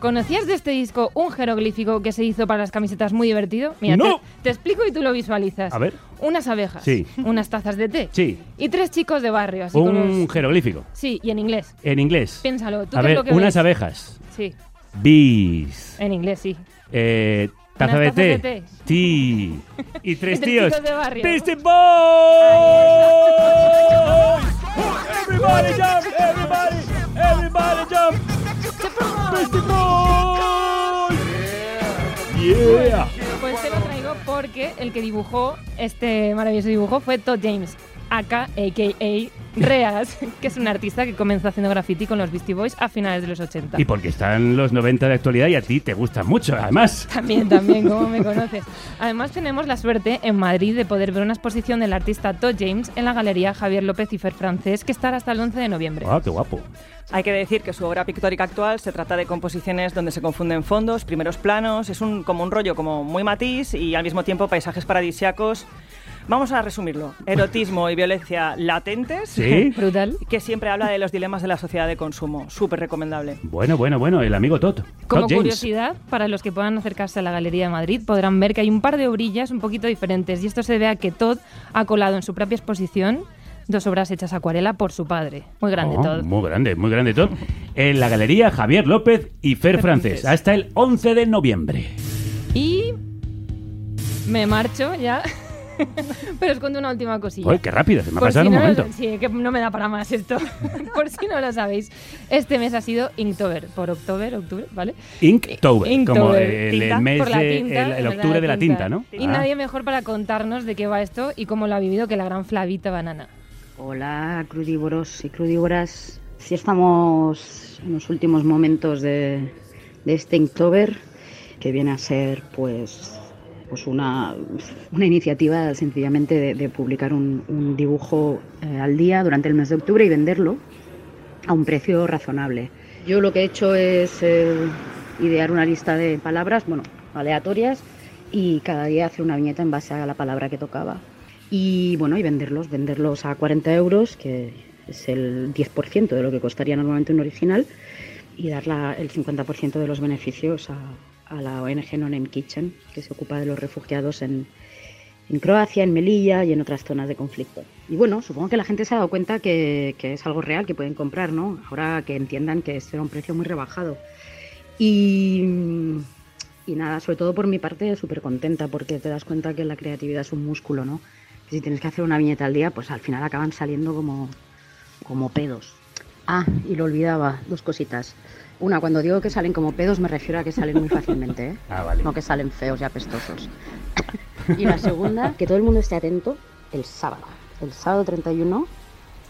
¿Conocías de este disco un jeroglífico que se hizo para las camisetas muy divertido? Mira, ¡No! te, te explico y tú lo visualizas. A ver. Unas abejas, Sí. unas tazas de té Sí, y tres chicos de barrio, así con un los... jeroglífico. Sí, y en inglés. En inglés. Piénsalo, ¿tú A qué ver, es lo que unas ves? abejas. Sí, Bees. en inglés, sí. Eh, taza de té. té. Y tres tíos. Beastie Boys. Everybody jump, everybody, everybody jump. Beastie Boys. Yeah. Pues te lo traigo porque el que dibujó este maravilloso dibujo fue Todd James, aka, a.k.a. Reas, que es un artista que comenzó haciendo graffiti con los Beastie Boys a finales de los 80. Y porque están los 90 de actualidad y a ti te gustan mucho, además. También, también, como me conoces. Además, tenemos la suerte en Madrid de poder ver una exposición del artista Todd James en la Galería Javier López y Fer Francés, que estará hasta el 11 de noviembre. Ah, qué guapo. Hay que decir que su obra pictórica actual se trata de composiciones donde se confunden fondos, primeros planos, es un, como un rollo como muy matiz y al mismo tiempo paisajes paradisiacos. Vamos a resumirlo. Erotismo y violencia latentes. Sí. Brutal. Que siempre habla de los dilemas de la sociedad de consumo. Súper recomendable. Bueno, bueno, bueno, el amigo Todd. Como Todd James. curiosidad, para los que puedan acercarse a la Galería de Madrid, podrán ver que hay un par de obrillas un poquito diferentes y esto se debe a que Todd ha colado en su propia exposición dos obras hechas a acuarela por su padre. Muy grande Oh, Todd. Muy grande, muy grande Todd. En la galería Javier López y Fer Fer Francés, Francés. hasta el 11 de noviembre. Y me marcho ya. Pero os cuento una última cosilla. Uy, qué rápido, se me ha pasado si un no- momento. Sí, que no me da para más esto. Por si no lo sabéis. Este mes ha sido Inktober. Por octubre, octubre, ¿vale? Inktober, Inktober. como el, mes de, octubre de la tinta, ¿no? Y Ah. nadie mejor para contarnos de qué va esto y cómo lo ha vivido que la gran Flavita Banana. Hola, crudívoros y crudívoras. Si estamos en los últimos momentos de, de este Inktober, que viene a ser pues, pues una, una iniciativa sencillamente de, de publicar un, un dibujo eh, al día durante el mes de octubre y venderlo a un precio razonable. Yo lo que he hecho es eh, idear una lista de palabras, bueno, aleatorias, y cada día hacer una viñeta en base a la palabra que tocaba. Y bueno, y venderlos, venderlos a 40 euros, que es el 10% de lo que costaría normalmente un original, y dar la- el 50% de los beneficios a, a la ONG No Name Kitchen, que se ocupa de los refugiados en, en Croacia, en Melilla y en otras zonas de conflicto. Y bueno, supongo que la gente se ha dado cuenta que, que es algo real, que pueden comprar, ¿no? Ahora que entiendan que este era un precio muy rebajado. Y, y nada, sobre todo por mi parte, súper contenta, porque te das cuenta que la creatividad es un músculo, ¿no? Que si tienes que hacer una viñeta al día, pues al final acaban saliendo como, como pedos. Ah, y lo olvidaba, dos cositas. Una, cuando digo que salen como pedos, me refiero a que salen muy fácilmente, ¿eh? Ah, vale. No que salen feos y apestosos. y la segunda, que todo el mundo esté atento el sábado. El sábado 31,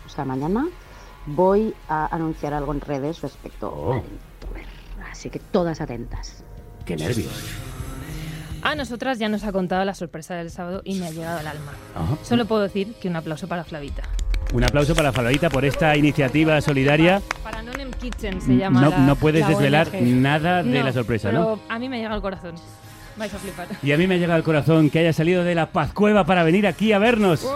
o sea, mañana, voy a anunciar algo en redes respecto Oh. al Inktober. Así que todas atentas. Qué nervios. A nosotras ya nos ha contado la sorpresa del sábado y me ha llegado al alma. Ajá. Solo puedo decir que un aplauso para Flavita. Un aplauso para Flavita por esta iniciativa solidaria. Para Nonem Kitchen se llama No, la- no puedes la desvelar ONG. nada de No, la sorpresa, pero ¿no? a mí me llega al corazón. Vais a flipar. Y a mí me llega al corazón que haya salido de la Pazcueva para venir aquí a vernos.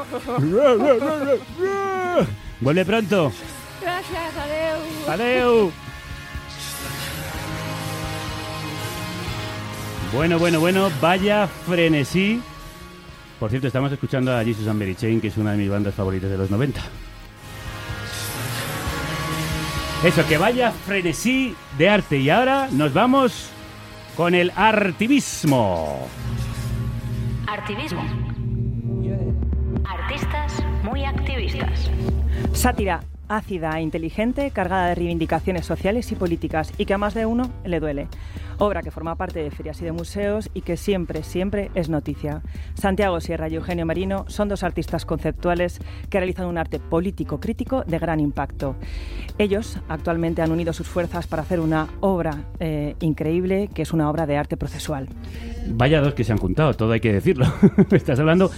Vuelve pronto. Gracias, adeu. Adeu. Bueno, bueno, bueno, vaya frenesí. Por cierto, estamos escuchando a Jesus and Mary Chain, que es una de mis bandas favoritas de los 90. Eso, que vaya frenesí de arte. Y ahora nos vamos con el artivismo. Artivismo. Artistas muy activistas. Sátira ácida e inteligente, cargada de reivindicaciones sociales y políticas y que a más de uno le duele. Obra que forma parte de ferias y de museos y que siempre, siempre es noticia. Santiago Sierra y Eugenio Marino son dos artistas conceptuales que realizan un arte político crítico de gran impacto. Ellos actualmente han unido sus fuerzas para hacer una obra eh, increíble que es una obra de arte procesual. Vaya dos que se han juntado, todo hay que decirlo. Estás hablando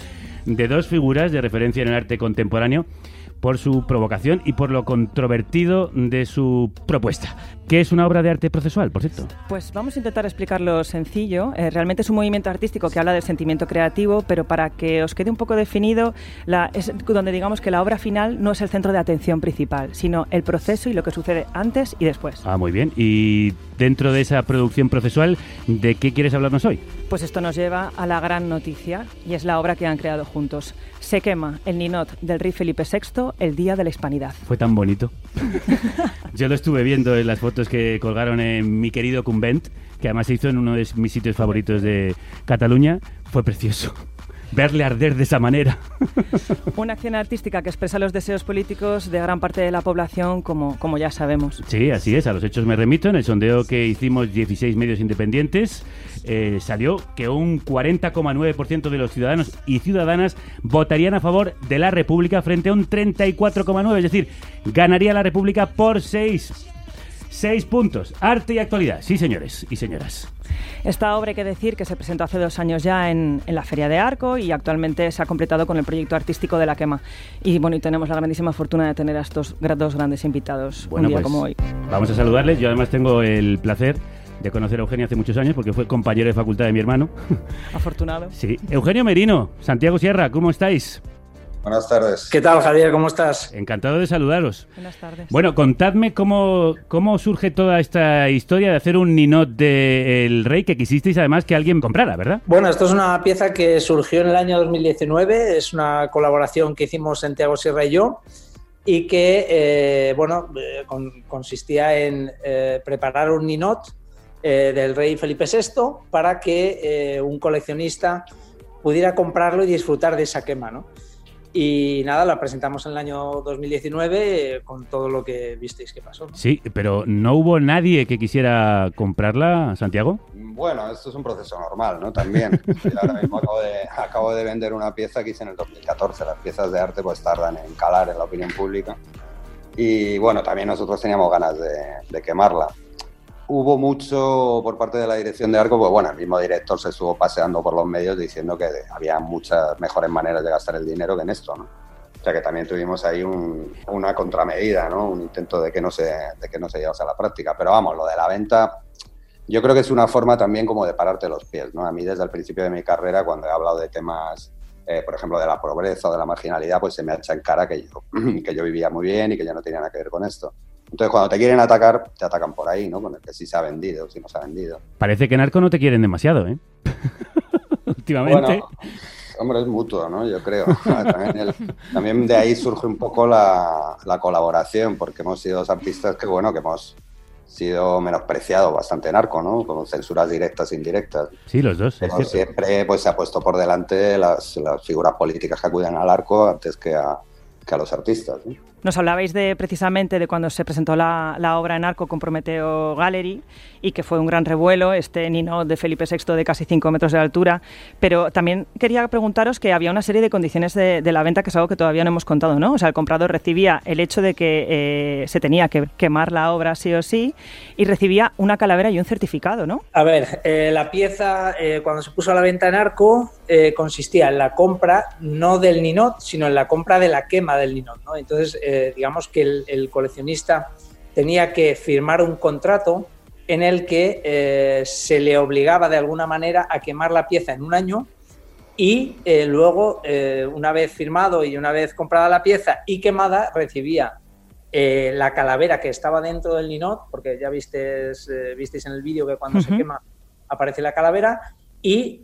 de dos figuras de referencia en el arte contemporáneo por su provocación y por lo controvertido de su propuesta, que es una obra de arte procesual, por cierto. Pues vamos a intentar explicarlo sencillo. Eh, realmente es un movimiento artístico que habla del sentimiento creativo, pero para que os quede un poco definido, la- es donde digamos que la obra final no es el centro de atención principal, sino el proceso y lo que sucede antes y después. Ah, muy bien. Y dentro de esa producción procesual, ¿de qué quieres hablarnos hoy? Pues esto nos lleva a la gran noticia y es la obra que han creado juntos. Se quema el ninot del rey Felipe VI el día de la hispanidad. Fue tan bonito. Yo lo estuve viendo en las fotos que colgaron en mi querido convent, que además se hizo en uno de mis sitios favoritos de Cataluña. Fue precioso. Verle arder de esa manera. Una acción artística que expresa los deseos políticos de gran parte de la población, como, como ya sabemos. Sí, así es, a los hechos me remito. En el sondeo que hicimos 16 medios independientes, eh, salió que un 40,9% de los ciudadanos y ciudadanas votarían a favor de la República frente a un 34,9%. Es decir, ganaría la República por 6. 6 puntos. Arte y actualidad. Sí, señores y señoras. Esta obra hay que decir que se presentó hace dos años ya en, en la Feria de Arco y actualmente se ha completado con el proyecto artístico de La Quema. Y bueno, y tenemos la grandísima fortuna de tener a estos dos grandes invitados Bueno, un día pues como hoy. vamos a saludarles. Yo además tengo el placer de conocer a Eugenio hace muchos años porque fue compañero de facultad de mi hermano. Afortunado. Sí. Eugenio Merino, Santiago Sierra, ¿cómo estáis? Buenas tardes. ¿Qué tal, Javier? ¿Cómo estás? Encantado de saludaros. Buenas tardes. Bueno, contadme cómo, cómo surge toda esta historia de hacer un ninot del rey que quisisteis además que alguien comprara, ¿verdad? Bueno, esto es una pieza que surgió en el año 2019, es una colaboración que hicimos Santiago Sierra y yo y que, eh, bueno, eh, con- consistía en eh, preparar un ninot eh, del rey Felipe VI para que eh, un coleccionista pudiera comprarlo y disfrutar de esa quema, ¿no? Y nada, la presentamos en el año 2019 eh, con todo lo que visteis que pasó. ¿no? Sí, pero no hubo nadie que quisiera comprarla, Santiago. Bueno, esto es un proceso normal, ¿no? También. Ahora mismo acabo de, acabo de vender una pieza que hice en el 2014. Las piezas de arte pues tardan en calar en la opinión pública. Y bueno, también nosotros teníamos ganas de, de quemarla. Hubo mucho por parte de la dirección de Arco, pues bueno, el mismo director se estuvo paseando por los medios diciendo que había muchas mejores maneras de gastar el dinero que en esto, ¿no? O sea que también tuvimos ahí un- una contramedida, ¿no? Un intento de que no se, de que no se llevase a la práctica. Pero vamos, lo de la venta, yo creo que es una forma también como de pararte los pies, ¿no? A mí desde el principio de mi carrera, cuando he hablado de temas, eh, por ejemplo, de la pobreza o de la marginalidad, pues se me echa en cara que yo, que yo vivía muy bien y que yo no tenía nada que ver con esto. Entonces, cuando te quieren atacar, te atacan por ahí, ¿no? Con el que sí se ha vendido, si no se ha vendido. Parece que en Arco no te quieren demasiado, ¿eh? Últimamente. Bueno, hombre, es mutuo, ¿no? Yo creo. También, el- también de ahí surge un poco la, la colaboración, porque hemos sido dos artistas que, bueno, que hemos sido menospreciados bastante en arco, ¿no? Con censuras directas e indirectas. Sí, los dos. Pero siempre pues, se ha puesto por delante las, las figuras políticas que acuden al arco antes que a, que a los artistas. ¿no? Nos hablabais de precisamente de cuando se presentó la, la obra en Arco con Prometeo Gallery y que fue un gran revuelo, este Nino de Felipe VI de casi 5 metros de altura. Pero también quería preguntaros que había una serie de condiciones de, la venta que es algo que todavía no hemos contado, ¿no? O sea, el comprador recibía el hecho de que eh, se tenía que quemar la obra sí o sí y recibía una calavera y un certificado, ¿no? A ver, eh, la pieza eh, cuando se puso a la venta en Arco consistía en la compra no del ninot, sino en la compra de la quema del ninot. ¿no? Entonces, digamos que el coleccionista tenía que firmar un contrato en el que eh, se le obligaba de alguna manera a quemar la pieza en un año y eh, luego, eh, una vez firmado y una vez comprada la pieza y quemada, recibía la calavera que estaba dentro del ninot, porque ya visteis, visteis en el vídeo que cuando se quema aparece la calavera, y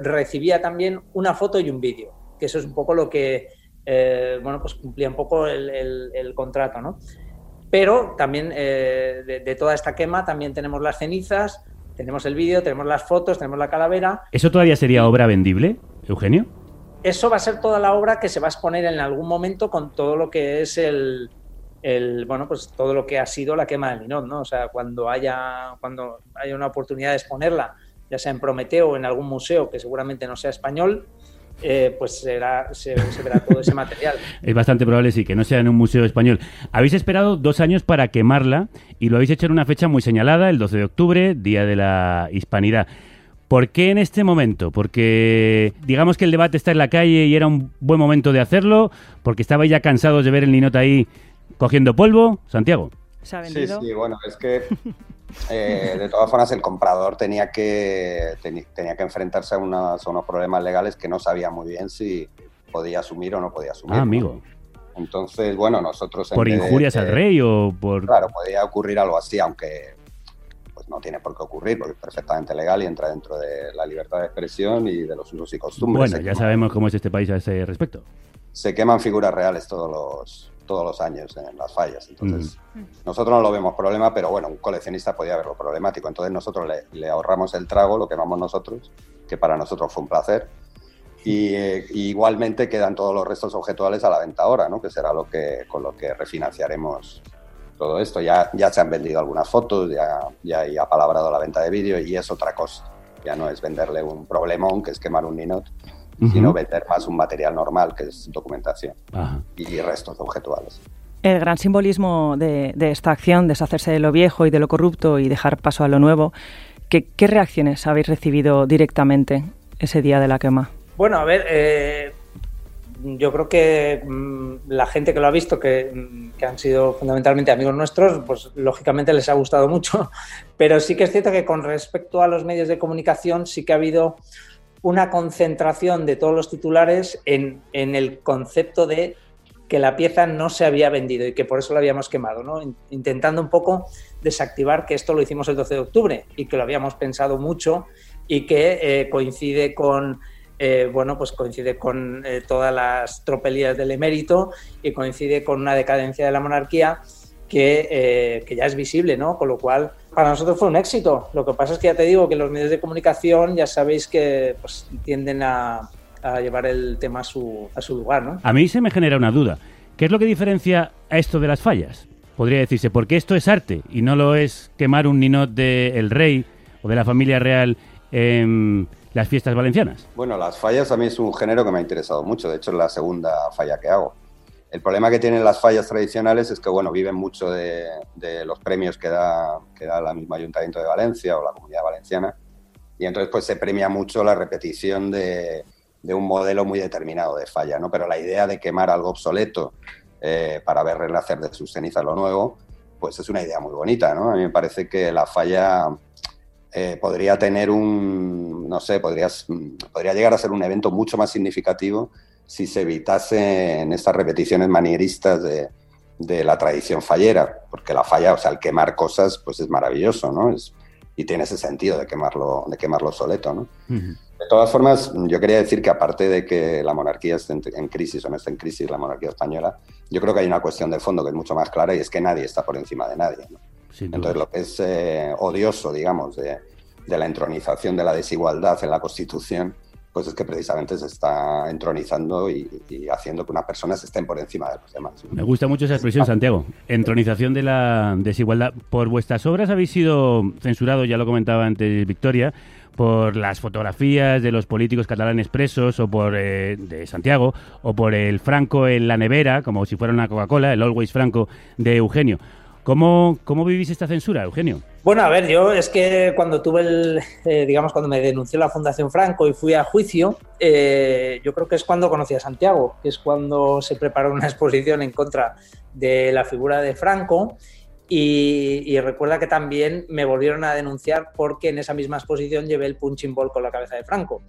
recibía también una foto y un vídeo, que eso es un poco lo que, bueno, pues cumplía un poco el, el- el contrato, ¿no? Pero también eh, de, de toda esta quema también tenemos las cenizas, tenemos el vídeo, tenemos las fotos, tenemos la calavera, ¿Eso todavía sería obra vendible, Eugenio? eso va a ser toda la obra que se va a exponer en algún momento con todo lo que es el, el, bueno pues todo lo que ha sido la quema del Linot, ¿no? O sea, cuando haya cuando haya una oportunidad de exponerla, ya sea en Prometeo o en algún museo que seguramente no sea español, eh, pues será, se, se verá todo ese material. Es bastante probable, sí, que no sea en un museo español. Habéis esperado dos años para quemarla y lo habéis hecho en una fecha muy señalada, el 12 de octubre, Día de la Hispanidad. ¿Por qué en este momento? Porque digamos que el debate está en la calle y era un buen momento de hacerlo, porque estabais ya cansados de ver el ninot ahí cogiendo polvo. Santiago. Se ha Sí, sí, bueno, es que eh, de todas formas el comprador tenía que, tenía que enfrentarse a, unas- a unos problemas legales que no sabía muy bien si podía asumir o no podía asumir. Ah, ¿no? amigo. Entonces, bueno, nosotros... en ¿Por de- injurias al rey o por...? Claro, podía ocurrir algo así, aunque pues no tiene por qué ocurrir, porque es perfectamente legal y entra dentro de la libertad de expresión y de los usos y costumbres. Bueno, ya queman- sabemos cómo es este país a ese respecto. se queman figuras reales todos los, todos los años en las fallas. Entonces, nosotros no lo vemos problema, pero bueno, un coleccionista podía verlo problemático. Entonces, nosotros le, le ahorramos el trago, lo quemamos nosotros, que para nosotros fue un placer. Y eh, igualmente quedan todos los restos objetuales a la venta ahora, ¿no? que será lo que, con lo que refinanciaremos todo esto. Ya, ya se han vendido algunas fotos, ya, ya hay apalabrado la venta de vídeo y es otra cosa. Ya no es venderle un problemón, que es quemar un ninot, sino vender más un material normal, que es documentación Ajá. y restos objetuales. El gran simbolismo de, de esta acción, deshacerse de lo viejo y de lo corrupto y dejar paso a lo nuevo, ¿qué, qué reacciones habéis recibido directamente ese día de la quema? Bueno, a ver, eh, yo creo que mm, la gente que lo ha visto, que, mm, que han sido fundamentalmente amigos nuestros, pues lógicamente les ha gustado mucho. Pero sí que es cierto que con respecto a los medios de comunicación sí que ha habido una concentración de todos los titulares en, en el concepto de que la pieza no se había vendido y que por eso la habíamos quemado, ¿no? In- intentando un poco desactivar que esto lo hicimos el 12 de octubre y que lo habíamos pensado mucho y que eh, coincide con eh, bueno, pues coincide con eh, todas las tropelías del emérito y coincide con una decadencia de la monarquía que, eh, que ya es visible, ¿no? Con lo cual, para nosotros fue un éxito. Lo que pasa es que ya te digo que los medios de comunicación ya sabéis que pues, tienden a, a llevar el tema a su, a su lugar, ¿no? A mí se me genera una duda. ¿Qué es lo que diferencia a esto de las fallas? Podría decirse, porque esto es arte y no lo es quemar un ninot del rey o de la familia real en las fiestas valencianas. Bueno, las fallas a mí es un género que me ha interesado mucho. De hecho, es la segunda falla que hago. El problema que tienen las fallas tradicionales es que, bueno, viven mucho de, los premios que da, que da el mismo Ayuntamiento de Valencia o la Comunidad Valenciana, y entonces pues se premia mucho la repetición de, un modelo muy determinado de falla, ¿no? Pero la idea de quemar algo obsoleto eh, para ver renacer de sus cenizas lo nuevo, pues es una idea muy bonita, ¿no? A mí me parece que la falla eh, podría tener un, no sé, podrías, podría llegar a ser un evento mucho más significativo si se evitasen estas repeticiones manieristas de, de la tradición fallera, porque la falla, o sea, el quemar cosas, pues es maravilloso, ¿no? Es, y tiene ese sentido de quemarlo, de quemarlo soleto, ¿no? De todas formas, yo quería decir que aparte de que la monarquía esté en, en crisis o no esté en crisis, la monarquía española, yo creo que hay una cuestión de fondo que es mucho más clara y es que nadie está por encima de nadie. ¿no? Entonces, lo que es eh, odioso, digamos, de, de la entronización de la desigualdad en la Constitución, pues es que precisamente se está entronizando y, y haciendo que unas personas estén por encima de los demás. Me gusta mucho esa expresión, Santiago. Entronización de la desigualdad. Por vuestras obras habéis sido censurados, ya lo comentaba antes Victoria, por las fotografías de los políticos catalanes presos, o por eh, de Santiago, o por el Franco en la nevera, como si fuera una Coca-Cola, el Always Franco de Eugenio. ¿Cómo, ¿Cómo vivís esta censura, Eugenio? Bueno, a ver, yo es que cuando tuve el, eh, digamos, cuando me denunció la Fundación Franco y fui a juicio, eh, yo creo que es cuando conocí a Santiago, que es cuando se preparó una exposición en contra de la figura de Franco. Y, recuerda que también me volvieron a denunciar porque en esa misma exposición llevé el punching ball con la cabeza de Franco.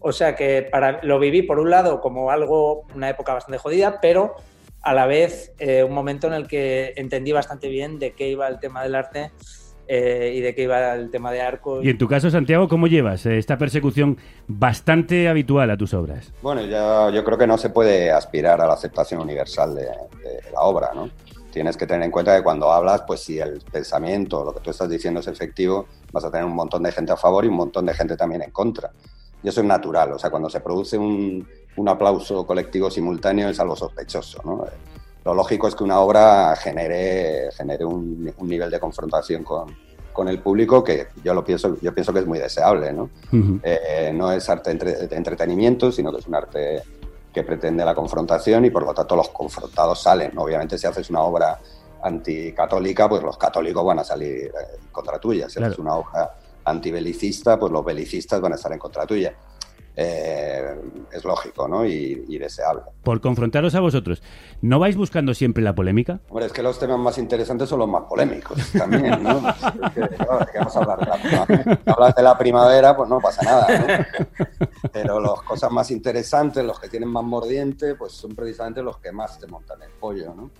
O sea que lo viví por un lado como algo, una época bastante jodida, pero a la vez eh, un momento en el que entendí bastante bien de qué iba el tema del arte eh, y de qué iba el tema de arco. Y en tu caso, Santiago, ¿cómo llevas eh, esta persecución bastante habitual a tus obras? Bueno, ya, yo creo que no se puede aspirar a la aceptación universal de, de la obra, ¿no? Tienes que tener en cuenta que cuando hablas, pues si el pensamiento, lo que tú estás diciendo es efectivo, vas a tener un montón de gente a favor y un montón de gente también en contra. Y eso es natural, o sea, cuando se produce un, un aplauso colectivo simultáneo es algo sospechoso, ¿no? Lo lógico es que una obra genere, genere un, un nivel de confrontación con, con el público que yo lo pienso yo pienso que es muy deseable no Eh, no es arte entre- de entretenimiento sino que es un arte que pretende la confrontación y por lo tanto los confrontados salen obviamente si haces una obra anticatólica pues los católicos van a salir eh, contra tuya si Claro. haces una obra antibelicista pues los belicistas van a estar en contra tuya Eh, es lógico ¿no? y, y deseable Por confrontaros a vosotros, ¿no vais buscando siempre la polémica? Hombre, es que los temas más interesantes son los más polémicos también, ¿no? Es que, ¿de qué vamos a hablar de la primavera? Si hablas de la primavera, pues no pasa nada, ¿no? Pero las cosas más interesantes, los que tienen más mordiente, pues son precisamente los que más te montan el pollo, ¿no?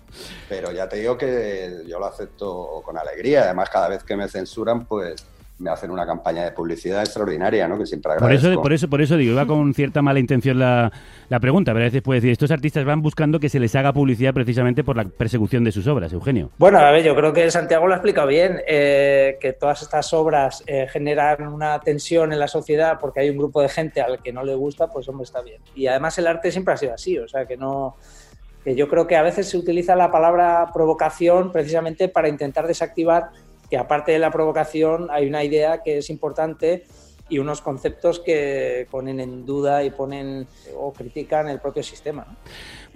Pero ya te digo que yo lo acepto con alegría. Además, cada vez que me censuran, pues hacen una campaña de publicidad extraordinaria, ¿no? Que siempre Por agradezco. eso, por eso, por eso digo, iba con cierta mala intención la, la pregunta, pero a veces puede decir, estos artistas van buscando que se les haga publicidad precisamente por la persecución de sus obras, Eugenio. Bueno, a ver, yo creo que Santiago lo ha explicado bien, eh, que todas estas obras eh, generan una tensión en la sociedad porque hay un grupo de gente al que no le gusta, pues hombre, está bien. Y además el arte siempre ha sido así, o sea, que no... Que yo creo que a veces se utiliza la palabra provocación precisamente para intentar desactivar que aparte de la provocación hay una idea que es importante y unos conceptos que ponen en duda y ponen o critican el propio sistema. ¿no?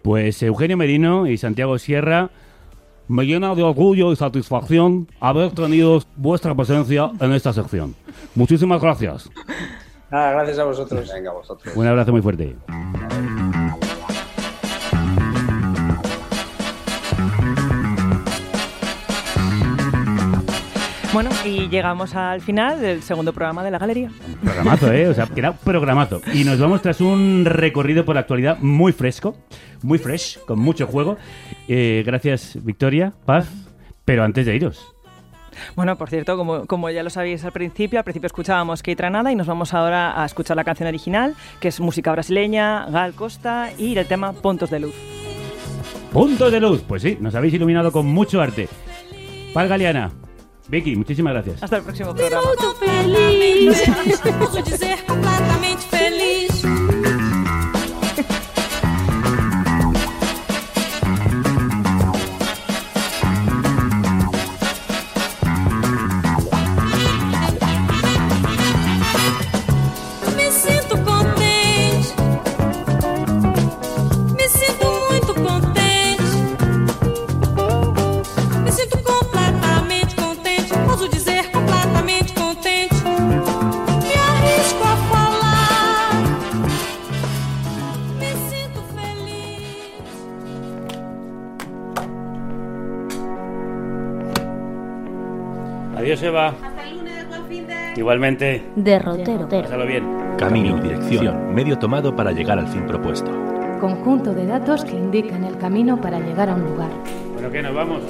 Pues Eugenio Merino y Santiago Sierra, me llena de orgullo y satisfacción haber tenido vuestra presencia en esta sección. Muchísimas gracias. Nada, gracias a vosotros. Venga, vosotros. Un abrazo muy fuerte. Bueno, y llegamos al final del segundo programa de la galería. Programazo, ¿eh? O sea, que era un programazo. Y nos vamos tras un recorrido por la actualidad muy fresco, muy fresh, con mucho juego. Eh, gracias, Victoria, Paz. Pero antes de iros, Bueno, por cierto, como, como ya lo sabéis al principio, al principio escuchábamos Kate Tranada y nos vamos ahora a escuchar la canción original, que es música brasileña, Gal Costa y el tema Puntos de Luz. puntos de luz. Pues sí, nos habéis iluminado con mucho arte. Paz Galeana, Vicky, muchísimas gracias. Hasta el próximo programa. Feliz, completamente feliz. Adiós, Eva. Igualmente. Derrotero. Pásalo bien. Camino, dirección, medio tomado para llegar al fin propuesto. Conjunto de datos que indican el camino para llegar a un lugar. Bueno, ¿qué? ¿Nos vamos?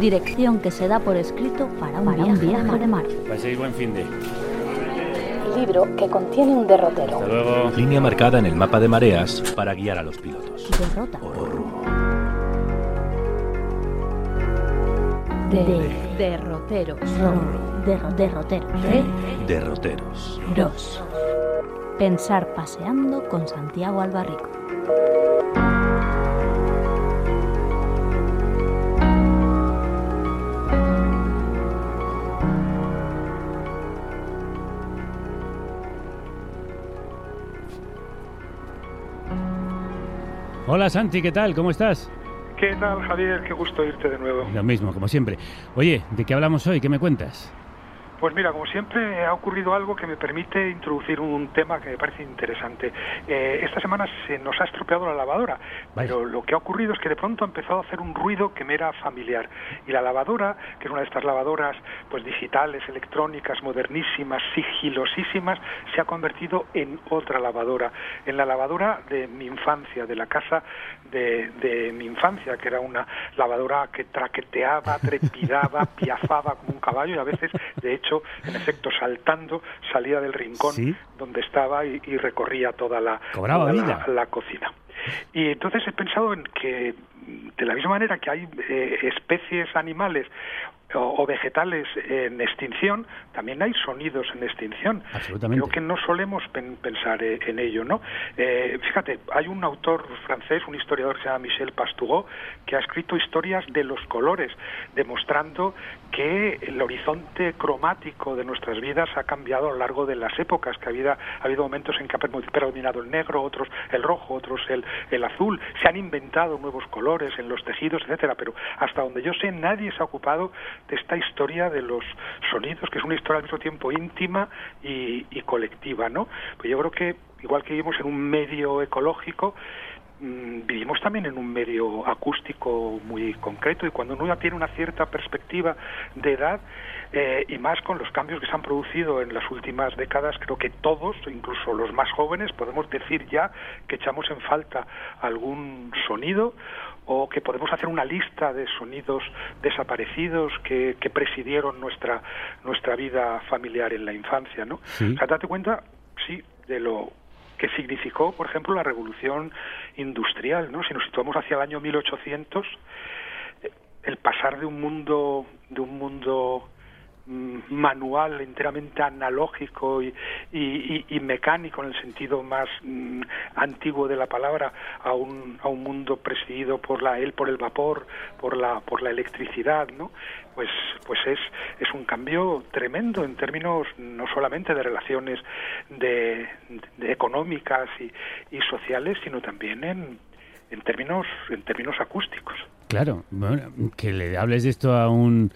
Dirección que se da por escrito para un Para viaje, un viaje de mar. de mar. Paséis buen fin de. Libro que contiene un derrotero. Hasta luego. Línea marcada en el mapa de mareas para guiar a los pilotos. Derrota. De derroteros. Derro- derroteros. De Derroteros. dos. Pensar paseando con Santiago Albarrico. Hola Santi, ¿qué tal? ¿Cómo estás? ¿Qué tal, Javier? Qué gusto irte de nuevo. Lo mismo, como siempre. Oye, ¿de qué hablamos hoy? ¿Qué me cuentas? Pues mira, como siempre ha ocurrido algo que me permite introducir un tema que me parece interesante. Eh, esta semana se nos ha estropeado la lavadora, pero lo que ha ocurrido es que de pronto ha empezado a hacer un ruido que me era familiar. Y la lavadora, que es una de estas lavadoras pues digitales, electrónicas, modernísimas, sigilosísimas, se ha convertido en otra lavadora, en la lavadora de mi infancia, de la casa de, de mi infancia, que era una lavadora que traqueteaba, trepidaba, piafaba como un caballo y a veces, de hecho, en efecto, saltando, salía del rincón Sí. donde estaba y, y recorría toda la, Cobraba toda la- vida. la cocina. Y entonces he pensado en que, de la misma manera que hay eh, especies animales o, o vegetales en extinción, también hay sonidos en extinción. Absolutamente. Creo que no solemos pen- pensar eh, en ello, ¿no? Eh, fíjate, hay un autor francés, un historiador que se llama Michel Pastoureau, que ha escrito historias de los colores, demostrando que el horizonte cromático de nuestras vidas ha cambiado a lo largo de las épocas, que ha habido, ha habido momentos en que ha predominado el negro, otros el rojo, otros el, el azul, se han inventado nuevos colores en los tejidos, etcétera, pero hasta donde yo sé nadie se ha ocupado de esta historia de los sonidos, que es una historia al mismo tiempo íntima y, y colectiva, ¿no? Pues yo creo que igual que vivimos en un medio ecológico, vivimos también en un medio acústico muy concreto y cuando uno ya tiene una cierta perspectiva de edad eh, y más con los cambios que se han producido en las últimas décadas, creo que todos, incluso los más jóvenes, podemos decir ya que echamos en falta algún sonido o que podemos hacer una lista de sonidos desaparecidos que, que presidieron nuestra nuestra vida familiar en la infancia, ¿no? Sí. O sea, date cuenta, sí, de lo que significó, por ejemplo, la revolución industrial, ¿no? Si nos situamos hacia el año 1800, eh, el pasar de un mundo de un mundo manual, enteramente analógico y, mecánico en el sentido más mm, antiguo de la palabra a un, a un mundo presidido por la él por el vapor, por la por la electricidad, ¿no? Pues pues es es un cambio tremendo en términos no solamente de relaciones de, económicas y, sociales, sino también en en términos en términos acústicos. Claro, bueno, que le hables de esto a un-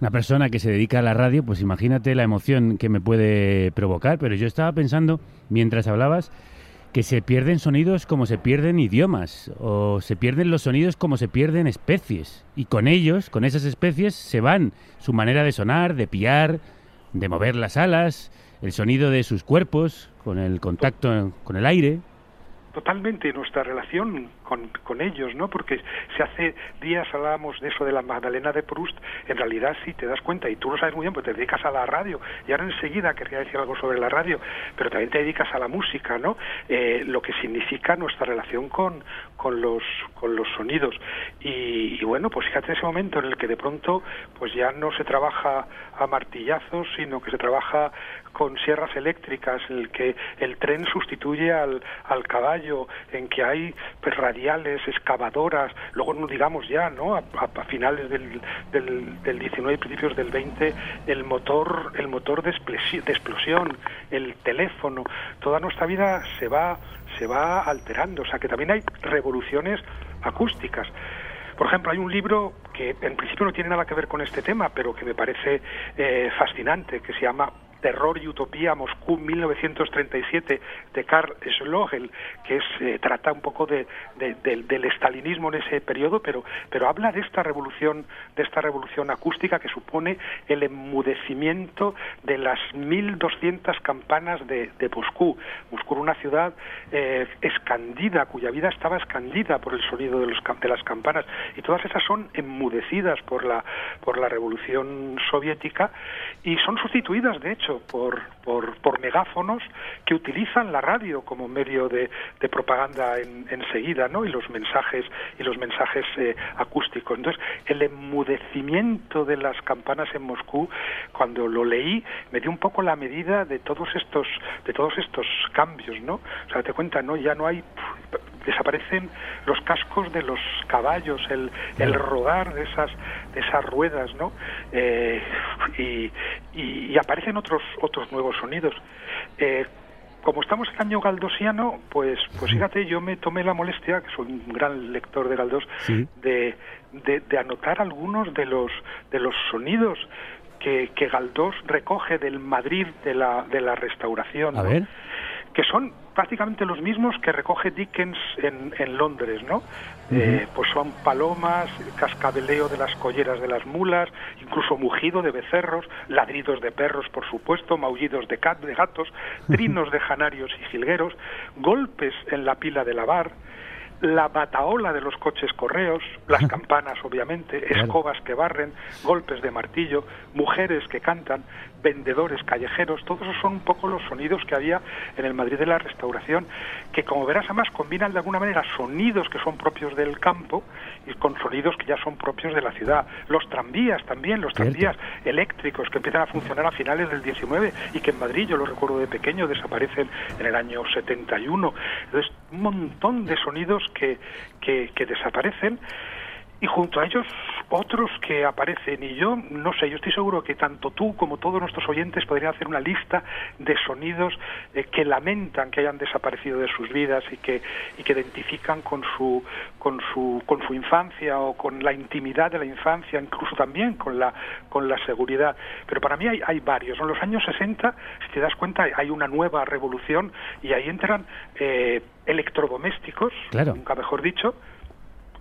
una persona que se dedica a la radio, pues imagínate la emoción que me puede provocar. Pero yo estaba pensando, mientras hablabas, que se pierden sonidos como se pierden idiomas, o se pierden los sonidos como se pierden especies. Y con ellos, con esas especies, se van su manera de sonar, de piar, de mover las alas, el sonido de sus cuerpos, con el contacto con el aire. totalmente nuestra relación con, con ellos, ¿no? Porque si hace días hablábamos de eso de la Magdalena de Proust, en realidad sí te das cuenta, y tú lo sabes muy bien, porque te dedicas a la radio, y ahora enseguida querría decir algo sobre la radio, pero también te dedicas a la música, ¿no? Eh, lo que significa nuestra relación con, con, los, con los sonidos. Y, y bueno, pues fíjate ese momento en el que de pronto pues ya no se trabaja a martillazos, sino que se trabaja con sierras eléctricas, en el que el tren sustituye al, al caballo, en que hay pues, radiales, excavadoras, luego no digamos ya, ¿no? A, finales del, del, del 19 y principios del 20, el motor, el motor de explosión, el teléfono, toda nuestra vida se va, se va alterando, o sea que también hay revoluciones acústicas. Por ejemplo, hay un libro que en principio no tiene nada que ver con este tema, pero que me parece eh, fascinante, que se llama Terror y Utopía, Moscú 1937 de Karl Schlogel, que es, eh, trata un poco de, de- del- del estalinismo en ese periodo, pero, pero habla de esta revolución, de esta revolución acústica que supone el enmudecimiento de las 1.200 campanas de, de Moscú. Moscú era una ciudad eh, escandida, cuya vida estaba escandida por el sonido de, los, de las campanas, y todas esas son enmudecidas por la, por la revolución soviética y son sustituidas, de hecho, por, por, megáfonos que utilizan la radio como medio de, propaganda en- enseguida, ¿no? Y los mensajes y los mensajes eh, acústicos. Entonces, el enmudecimiento de las campanas en Moscú, cuando lo leí, me dio un poco la medida de todos estos de todos estos cambios, ¿no? O sea, te cuenta, no, ya no hay desaparecen los cascos de los caballos, el, el rodar de esas de esas ruedas, ¿no? Eh, y, y- y aparecen otros otros nuevos sonidos. Eh, como estamos en año galdosiano, pues, pues fíjate, yo me tomé la molestia, que soy un gran lector de Galdós, Sí. de, de, de anotar algunos de los de los sonidos que, que Galdós recoge del Madrid de la, de la restauración. A ¿no? ver. Que son prácticamente los mismos que recoge Dickens en, en Londres, ¿no? Eh, pues son palomas, cascabeleo de las colleras de las mulas, incluso mugido de becerros, ladridos de perros, por supuesto, maullidos de, cat- de gatos, trinos de janarios y jilgueros, golpes en la pila de lavar, la bataola de los coches correos, las campanas obviamente, escobas que barren, golpes de martillo, mujeres que cantan, vendedores callejeros, todos esos son un poco los sonidos que había en el Madrid de la Restauración, que como verás además combinan de alguna manera sonidos que son propios del campo y con sonidos que ya son propios de la ciudad. Los tranvías también, los Cierto. tranvías eléctricos que empiezan a funcionar a finales del 19 y que en Madrid, yo lo recuerdo de pequeño, desaparecen en el año 71. Entonces, un montón de sonidos que, que, que desaparecen y junto a ellos otros que aparecen. Y yo no sé yo estoy seguro que tanto tú como todos nuestros oyentes podrían hacer una lista de sonidos eh, que lamentan que hayan desaparecido de sus vidas y que y que identifican con su con su con su infancia o con la intimidad de la infancia incluso también con la con la seguridad. Pero para mí hay, hay varios. En los años 60 si te das cuenta hay una nueva revolución y ahí entran eh, electrodomésticos Claro. nunca mejor dicho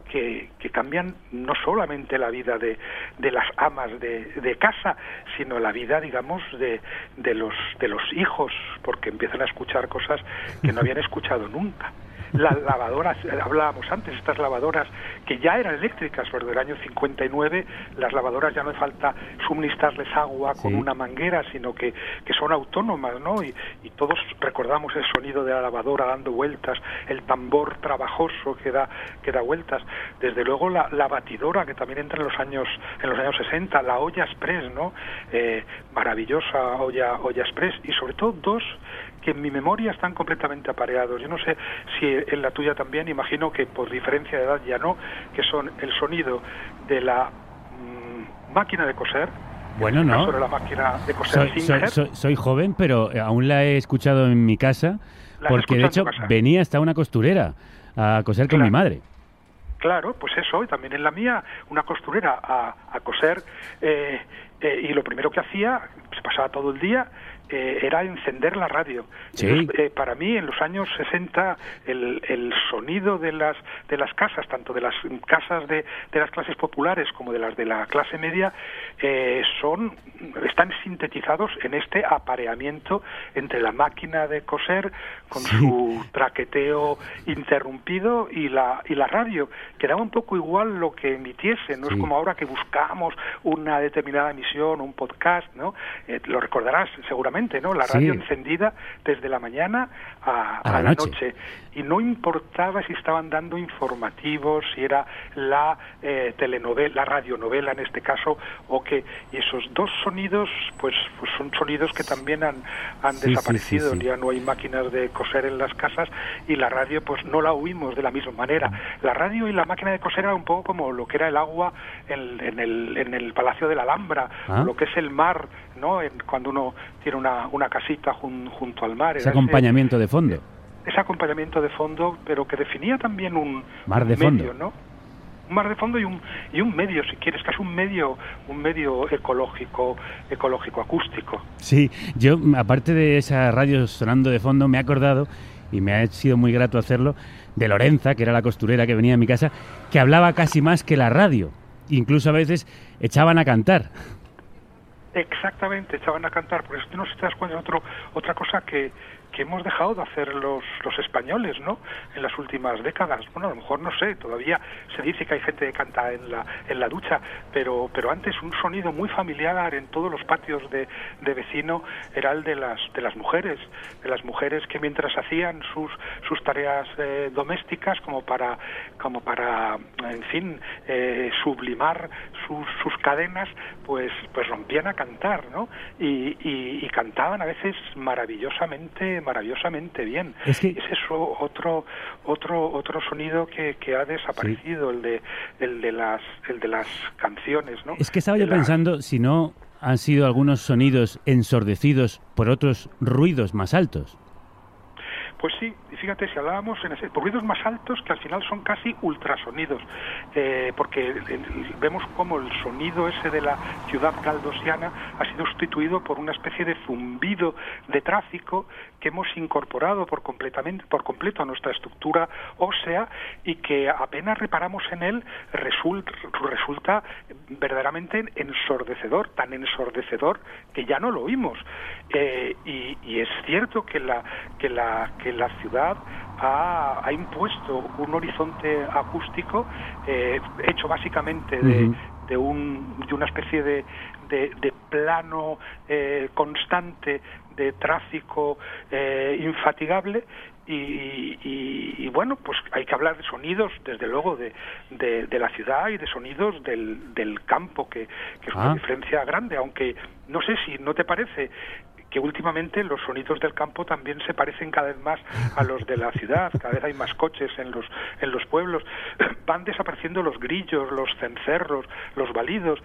que, que cambian no solamente la vida de, de las amas de, de casa, sino la vida, digamos, de, de, los, de los hijos, porque empiezan a escuchar cosas que no habían escuchado nunca. Las lavadoras, eh, hablábamos antes, estas lavadoras que ya eran eléctricas, pero del año 59 las lavadoras ya no hace falta suministrarles agua con Sí. una manguera, sino que, que son autónomas, ¿no? Y, y todos recordamos el sonido de la lavadora dando vueltas, el tambor trabajoso que da, que da vueltas. Desde luego la, la batidora, que también entra en los años, en los años 60, la olla express, ¿no? Eh, maravillosa olla, olla express, y sobre todo dos que en mi memoria están completamente apareados. Yo no sé si en la tuya también, imagino que por diferencia de edad ya no, que son el sonido de la mm, máquina de coser, Bueno, en este no. caso era la máquina de coser Soy, soy- Singer. soy- soy joven, pero eh, aún la he escuchado en mi casa, porque de hecho venía hasta una costurera a coser con mi madre. Claro, pues eso, y también en la mía, una costurera a, a coser, eh, eh, y lo primero que hacía, se pasaba todo el día, eh, era encender la radio. Sí. Entonces, eh, para mí, en los años 60, el, el sonido de las, de las casas, tanto de las casas de, de las clases populares como de las de la clase media, eh, son, están sintetizados en este apareamiento entre la máquina de coser con su traqueteo interrumpido y la, y la radio, que daba un poco igual lo que emitiese, no es como ahora que buscamos una determinada emisión, un podcast, ¿no? Eh, lo recordarás seguramente, ¿no? La Sí. radio encendida desde la mañana a, A la a la noche. noche. Y no importaba si estaban dando informativos, si era la eh, telenovela, la radionovela en este caso, o que y esos dos sonidos, pues, pues son sonidos que también han, han Sí, sí, desaparecido. sí. Ya no hay máquinas de coser en las casas y la radio, pues no la oímos de la misma manera. La radio y la máquina de coser era un poco como lo que era el agua en, en el, en el Palacio de la Alhambra, Ah. o lo que es el mar, ¿no? En- cuando uno tiene una, una casita jun- junto al mar. Ese acompañamiento de fondo. ese acompañamiento de fondo, pero que definía también un, Mar un de fondo. medio, ¿no? un mar de fondo y un, y un medio, si quieres, casi un medio, un medio ecológico, ecológico acústico. Sí, yo aparte de esa radio sonando de fondo me he acordado y me ha sido muy grato hacerlo de Lorenza, que era la costurera que venía a mi casa, que hablaba casi más que la radio. Incluso a veces echaban a cantar. Exactamente, echaban a cantar. Por eso no si te das cuenta de otro, otra cosa que, que hemos dejado de hacer los, los españoles, ¿no? En las últimas décadas. Bueno, a lo mejor no sé, todavía se dice que hay gente que canta en la, en la ducha, pero, pero antes un sonido muy familiar en todos los patios de, de vecino era el de las, de las mujeres, de las mujeres que mientras hacían sus, sus tareas eh, domésticas como para, como para, en fin, eh, sublimar sus, sus cadenas, pues, pues rompían a cantar, ¿no? Y, y, y cantaban a veces maravillosamente, maravillosamente bien. Es que- Es eso otro, otro, otro sonido que, que ha desaparecido, el de, el de las, el de las canciones, ¿no? Es que estaba yo la- pensando si no han sido algunos sonidos ensordecidos por otros ruidos más altos. Pues sí, fíjate, si hablábamos en ese, por ruidos más altos que al final son casi ultrasonidos, eh, porque vemos como el sonido ese de la ciudad galdosiana ha sido sustituido por una especie de zumbido de tráfico que hemos incorporado por completamente por completo a nuestra estructura ósea y que apenas reparamos en él resulta, resulta verdaderamente ensordecedor, tan ensordecedor que ya no lo oímos. Eh, y, y es cierto que la que la que la ciudad ha, ha impuesto un horizonte acústico eh, hecho básicamente de, de, un, de una especie de, de, de plano eh, constante de tráfico eh, infatigable y, y- y, bueno, pues hay que hablar de sonidos, desde luego, de, de, de la ciudad y de sonidos del, del campo, que, que es Ah. una diferencia grande, aunque no sé si no te parece que últimamente los sonidos del campo también se parecen cada vez más a los de la ciudad, cada vez hay más coches en los en los pueblos, van desapareciendo los grillos, los cencerros, los balidos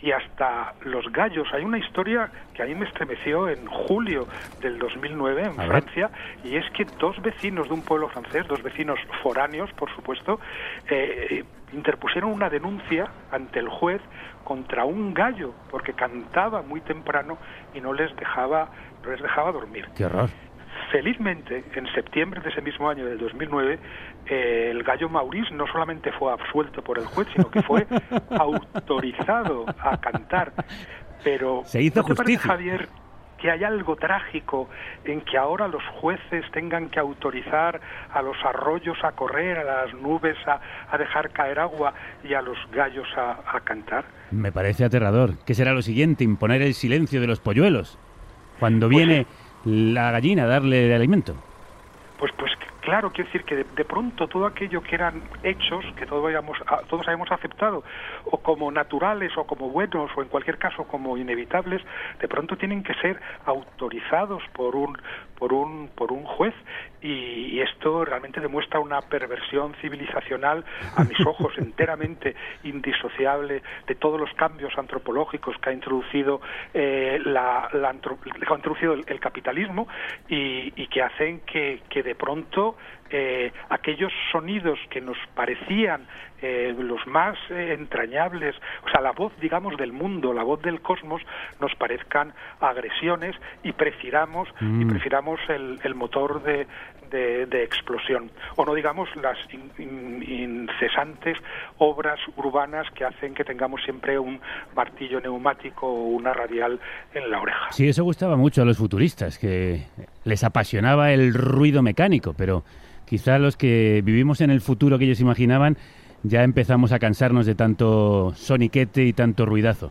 y hasta los gallos. Hay una historia que a mí me estremeció en julio del 2009 en. Francia y es que dos vecinos de un pueblo francés, dos vecinos foráneos, por supuesto, eh, interpusieron una denuncia ante el juez contra un gallo porque cantaba muy temprano y no les dejaba no les dejaba dormir. Qué horror. Felizmente, en septiembre de ese mismo año del 2009, eh, el gallo Maurice no solamente fue absuelto por el juez, sino que fue autorizado a cantar. Pero Se hizo ¿no te parece, justicia. Javier, que hay algo trágico en que ahora los jueces tengan que autorizar a los arroyos a correr, a las nubes a, a dejar caer agua y a los gallos a, a cantar? Me parece aterrador. ¿Qué será lo siguiente? Imponer el silencio de los polluelos. Cuando viene la gallina a darle el alimento. Pues, pues claro, quiero decir que de, de pronto todo aquello que eran hechos, que todos habíamos, a- todos habíamos aceptado, o como naturales, o como buenos, o en cualquier caso como inevitables, de pronto tienen que ser autorizados por un, por un, por un juez. Y, y esto realmente demuestra una perversión civilizacional, a mis ojos, enteramente indisociable de todos los cambios antropológicos que ha introducido eh, la, la antro- que ha introducido el, el capitalismo y, y que hacen que, que de pronto eh, aquellos sonidos que nos parecían eh, los más eh, entrañables, o sea, la voz, digamos, del mundo, la voz del cosmos, nos parezcan agresiones y prefiramos, y Mm. prefiramos el, el motor de, de- de explosión. O no digamos las in- in- incesantes obras urbanas que hacen que tengamos siempre un martillo neumático o una radial en la oreja. Sí, eso gustaba mucho a los futuristas, que les apasionaba el ruido mecánico, pero quizá los que vivimos en el futuro que ellos imaginaban ya empezamos a cansarnos de tanto soniquete y tanto ruidazo.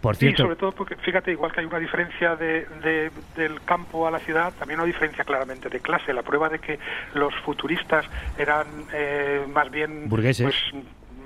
Por Sí, cierto, sobre todo porque fíjate, igual que hay una diferencia de, de- del campo a la ciudad, también una diferencia claramente de clase. La prueba de que los futuristas eran eh, más bien Burgueses. pues,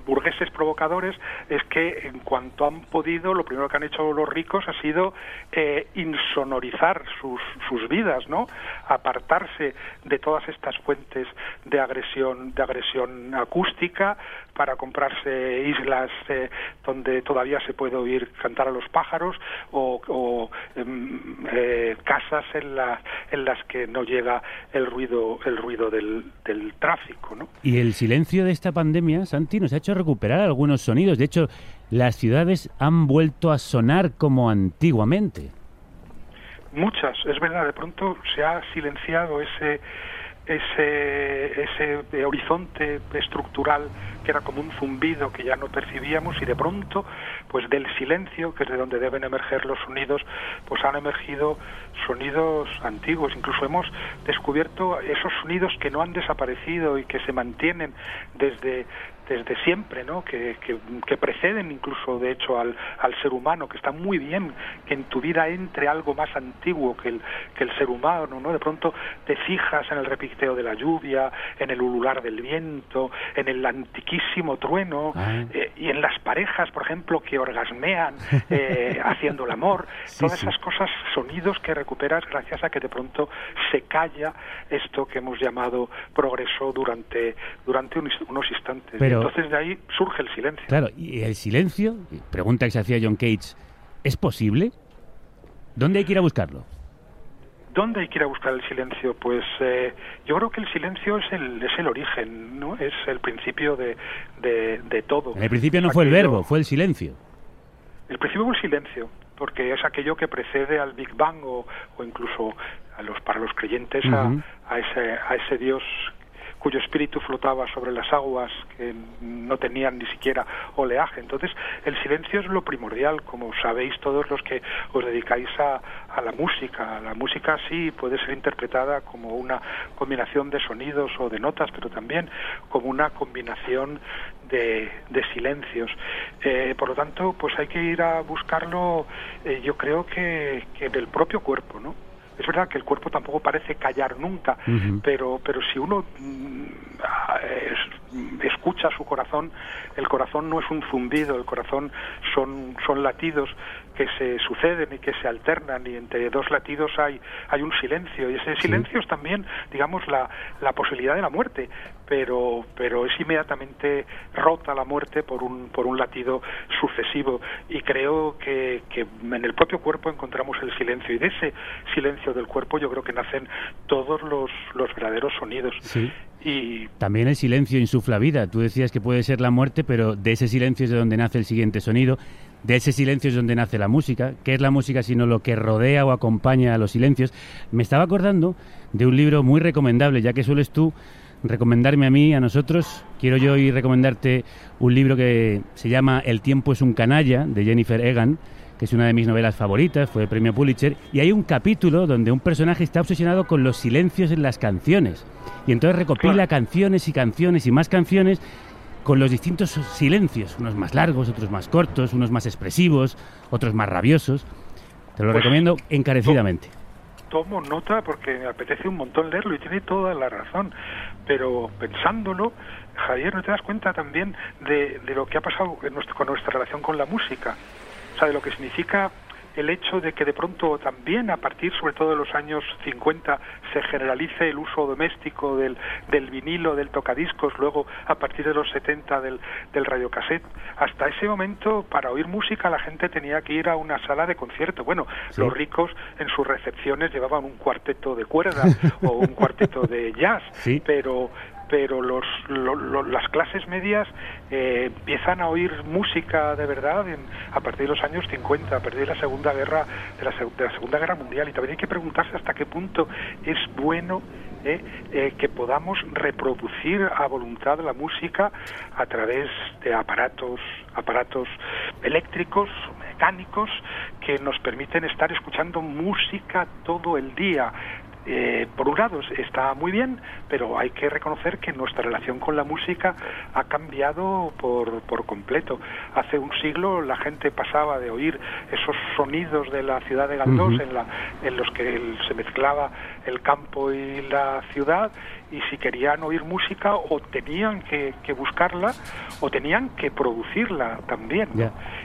burgueses provocadores es que en cuanto han podido, lo primero que han hecho los ricos ha sido eh, insonorizar sus, sus vidas, ¿no? Apartarse de todas estas fuentes de agresión, de agresión acústica para comprarse islas eh, donde todavía se puede oír cantar a los pájaros o, o, em, eh, casas en, la- en las que no llega el ruido el ruido del, del tráfico, ¿no? y el silencio de esta pandemia, Santi, nos ha hecho recuperar algunos sonidos. De hecho, las ciudades han vuelto a sonar como antiguamente. Muchas, es verdad, de pronto se ha silenciado ese ese, ese horizonte estructural que era como un zumbido que ya no percibíamos y de pronto, pues del silencio, que es de donde deben emerger los sonidos, pues han emergido sonidos antiguos. Incluso hemos descubierto esos sonidos que no han desaparecido y que se mantienen desde desde siempre, ¿no? Que, que, que, preceden incluso, de hecho, al, al, ser humano, que está muy bien que en tu vida entre algo más antiguo que el, que el ser humano, ¿no? De pronto te fijas en el repiqueteo de la lluvia, en el ulular del viento, en el antiquísimo trueno, Ah. eh, y en las parejas, por ejemplo, que orgasmean eh, haciendo el amor, Sí, todas sí. esas cosas, sonidos que recuperas gracias a que de pronto se calla esto que hemos llamado progreso durante, durante unos, unos instantes. Pero- Entonces de ahí surge el silencio. Claro, y el silencio, pregunta que se hacía John Cage, ¿es posible? ¿Dónde hay que ir a buscarlo? ¿Dónde hay que ir a buscar el silencio? Pues eh, yo creo que el silencio es el, es el origen, ¿no? Es el principio de, de, de todo. En el principio no fue el verbo, fue el silencio. El principio fue el silencio, porque es aquello que precede al Big Bang o, o incluso a los, para los creyentes a- a, ese, a ese Dios cuyo espíritu flotaba sobre las aguas, que no tenían ni siquiera oleaje. Entonces, el silencio es lo primordial, como sabéis todos los que os dedicáis a, la música. La música sí puede ser interpretada como una combinación de sonidos o de notas, pero también como una combinación de, de silencios. Eh, por lo tanto, pues hay que ir a buscarlo, eh, yo creo que, que en el propio cuerpo, ¿no? Es verdad que el cuerpo tampoco parece callar nunca, pero pero si uno es- mm, escucha su corazón, el corazón no es un zumbido, el corazón son son latidos que se suceden y que se alternan y entre dos latidos hay hay un silencio y ese silencio es también digamos la la posibilidad de la muerte, pero pero es inmediatamente rota la muerte por un por un latido sucesivo y creo que, que en el propio cuerpo encontramos el silencio y de ese silencio del cuerpo yo creo que nacen todos los, los verdaderos sonidos Sí. y También el silencio insufla vida. Tú decías que puede ser la muerte, pero de ese silencio es de donde nace el siguiente sonido. De ese silencio es donde nace la música. ¿Qué es la música sino lo que rodea o acompaña a los silencios? Me estaba acordando de un libro muy recomendable, ya que sueles tú recomendarme a mí, a nosotros. Quiero yo hoy recomendarte un libro que se llama El tiempo es un canalla, de Jennifer Egan, que es una de mis novelas favoritas, fue premio Pulitzer, y hay un capítulo donde un personaje está obsesionado con los silencios en las canciones. Y entonces recopila canciones y canciones y más canciones con los distintos silencios, unos más largos, otros más cortos, unos más expresivos, otros más rabiosos. Te lo Pues, recomiendo encarecidamente. tomo nota porque me apetece un montón leerlo y tiene toda la razón. Pero pensándolo, Javier, ¿no te das cuenta también de, de lo que ha pasado en nuestro- con nuestra relación con la música? O sea, de lo que significa el hecho de que de pronto también a partir sobre todo de los años 50 se generalice el uso doméstico del, del vinilo, del tocadiscos, luego a partir de los 70 del, del radiocassette. Hasta ese momento para oír música la gente tenía que ir a una sala de concierto. Bueno, Sí. los ricos en sus recepciones llevaban un cuarteto de cuerda o un cuarteto de jazz, Sí. pero pero los, lo- lo- las clases medias eh, empiezan a oír música de verdad en- a partir de los años 50, a partir de la segunda guerra de la, de la segunda guerra mundial. Y también hay que preguntarse hasta qué punto es bueno eh, eh, que podamos reproducir a voluntad la música a través de aparatos aparatos eléctricos mecánicos que nos permiten estar escuchando música todo el día eh, por un lado está muy bien, pero hay que reconocer que nuestra relación con la música ha cambiado por, por completo. Hace un siglo la gente pasaba de oír esos sonidos de la ciudad de Galdós en, la, en los que el- se mezclaba el campo y la ciudad y si querían oír música o tenían que, que buscarla o tenían que producirla también.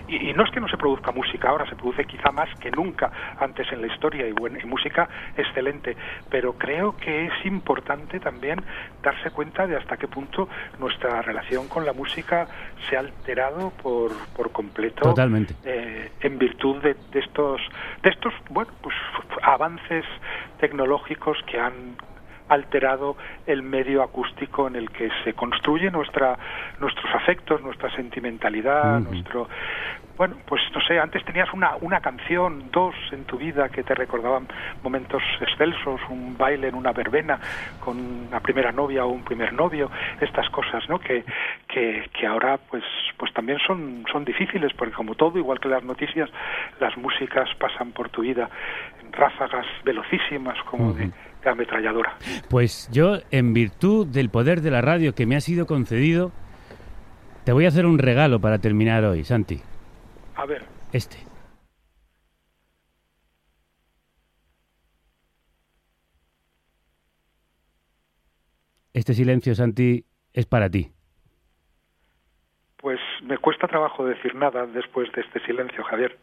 Y, y no es que no se produzca música ahora, se produce quizá más que nunca antes en la historia y, buena, y música excelente, pero creo que es importante también darse cuenta de hasta qué punto nuestra relación con la música se ha alterado por, por completo Totalmente. eh, en virtud de, de estos de estos bueno pues avances tecnológicos que han alterado el medio acústico en el que se construye nuestra nuestros afectos, nuestra sentimentalidad, nuestro bueno, pues no sé, antes tenías una, una canción, dos en tu vida que te recordaban momentos excelsos, un baile en una verbena con una primera novia o un primer novio, estas cosas, ¿no? Que, que, que ahora pues pues también son, son difíciles, porque como todo, igual que las noticias, las músicas pasan por tu vida en ráfagas velocísimas como de, ametralladora. Pues yo, en virtud del poder de la radio que me ha sido concedido, te voy a hacer un regalo para terminar hoy, Santi. A ver, Este. Este silencio, Santi, es para ti. pues me cuesta trabajo decir nada después de este silencio, Javier.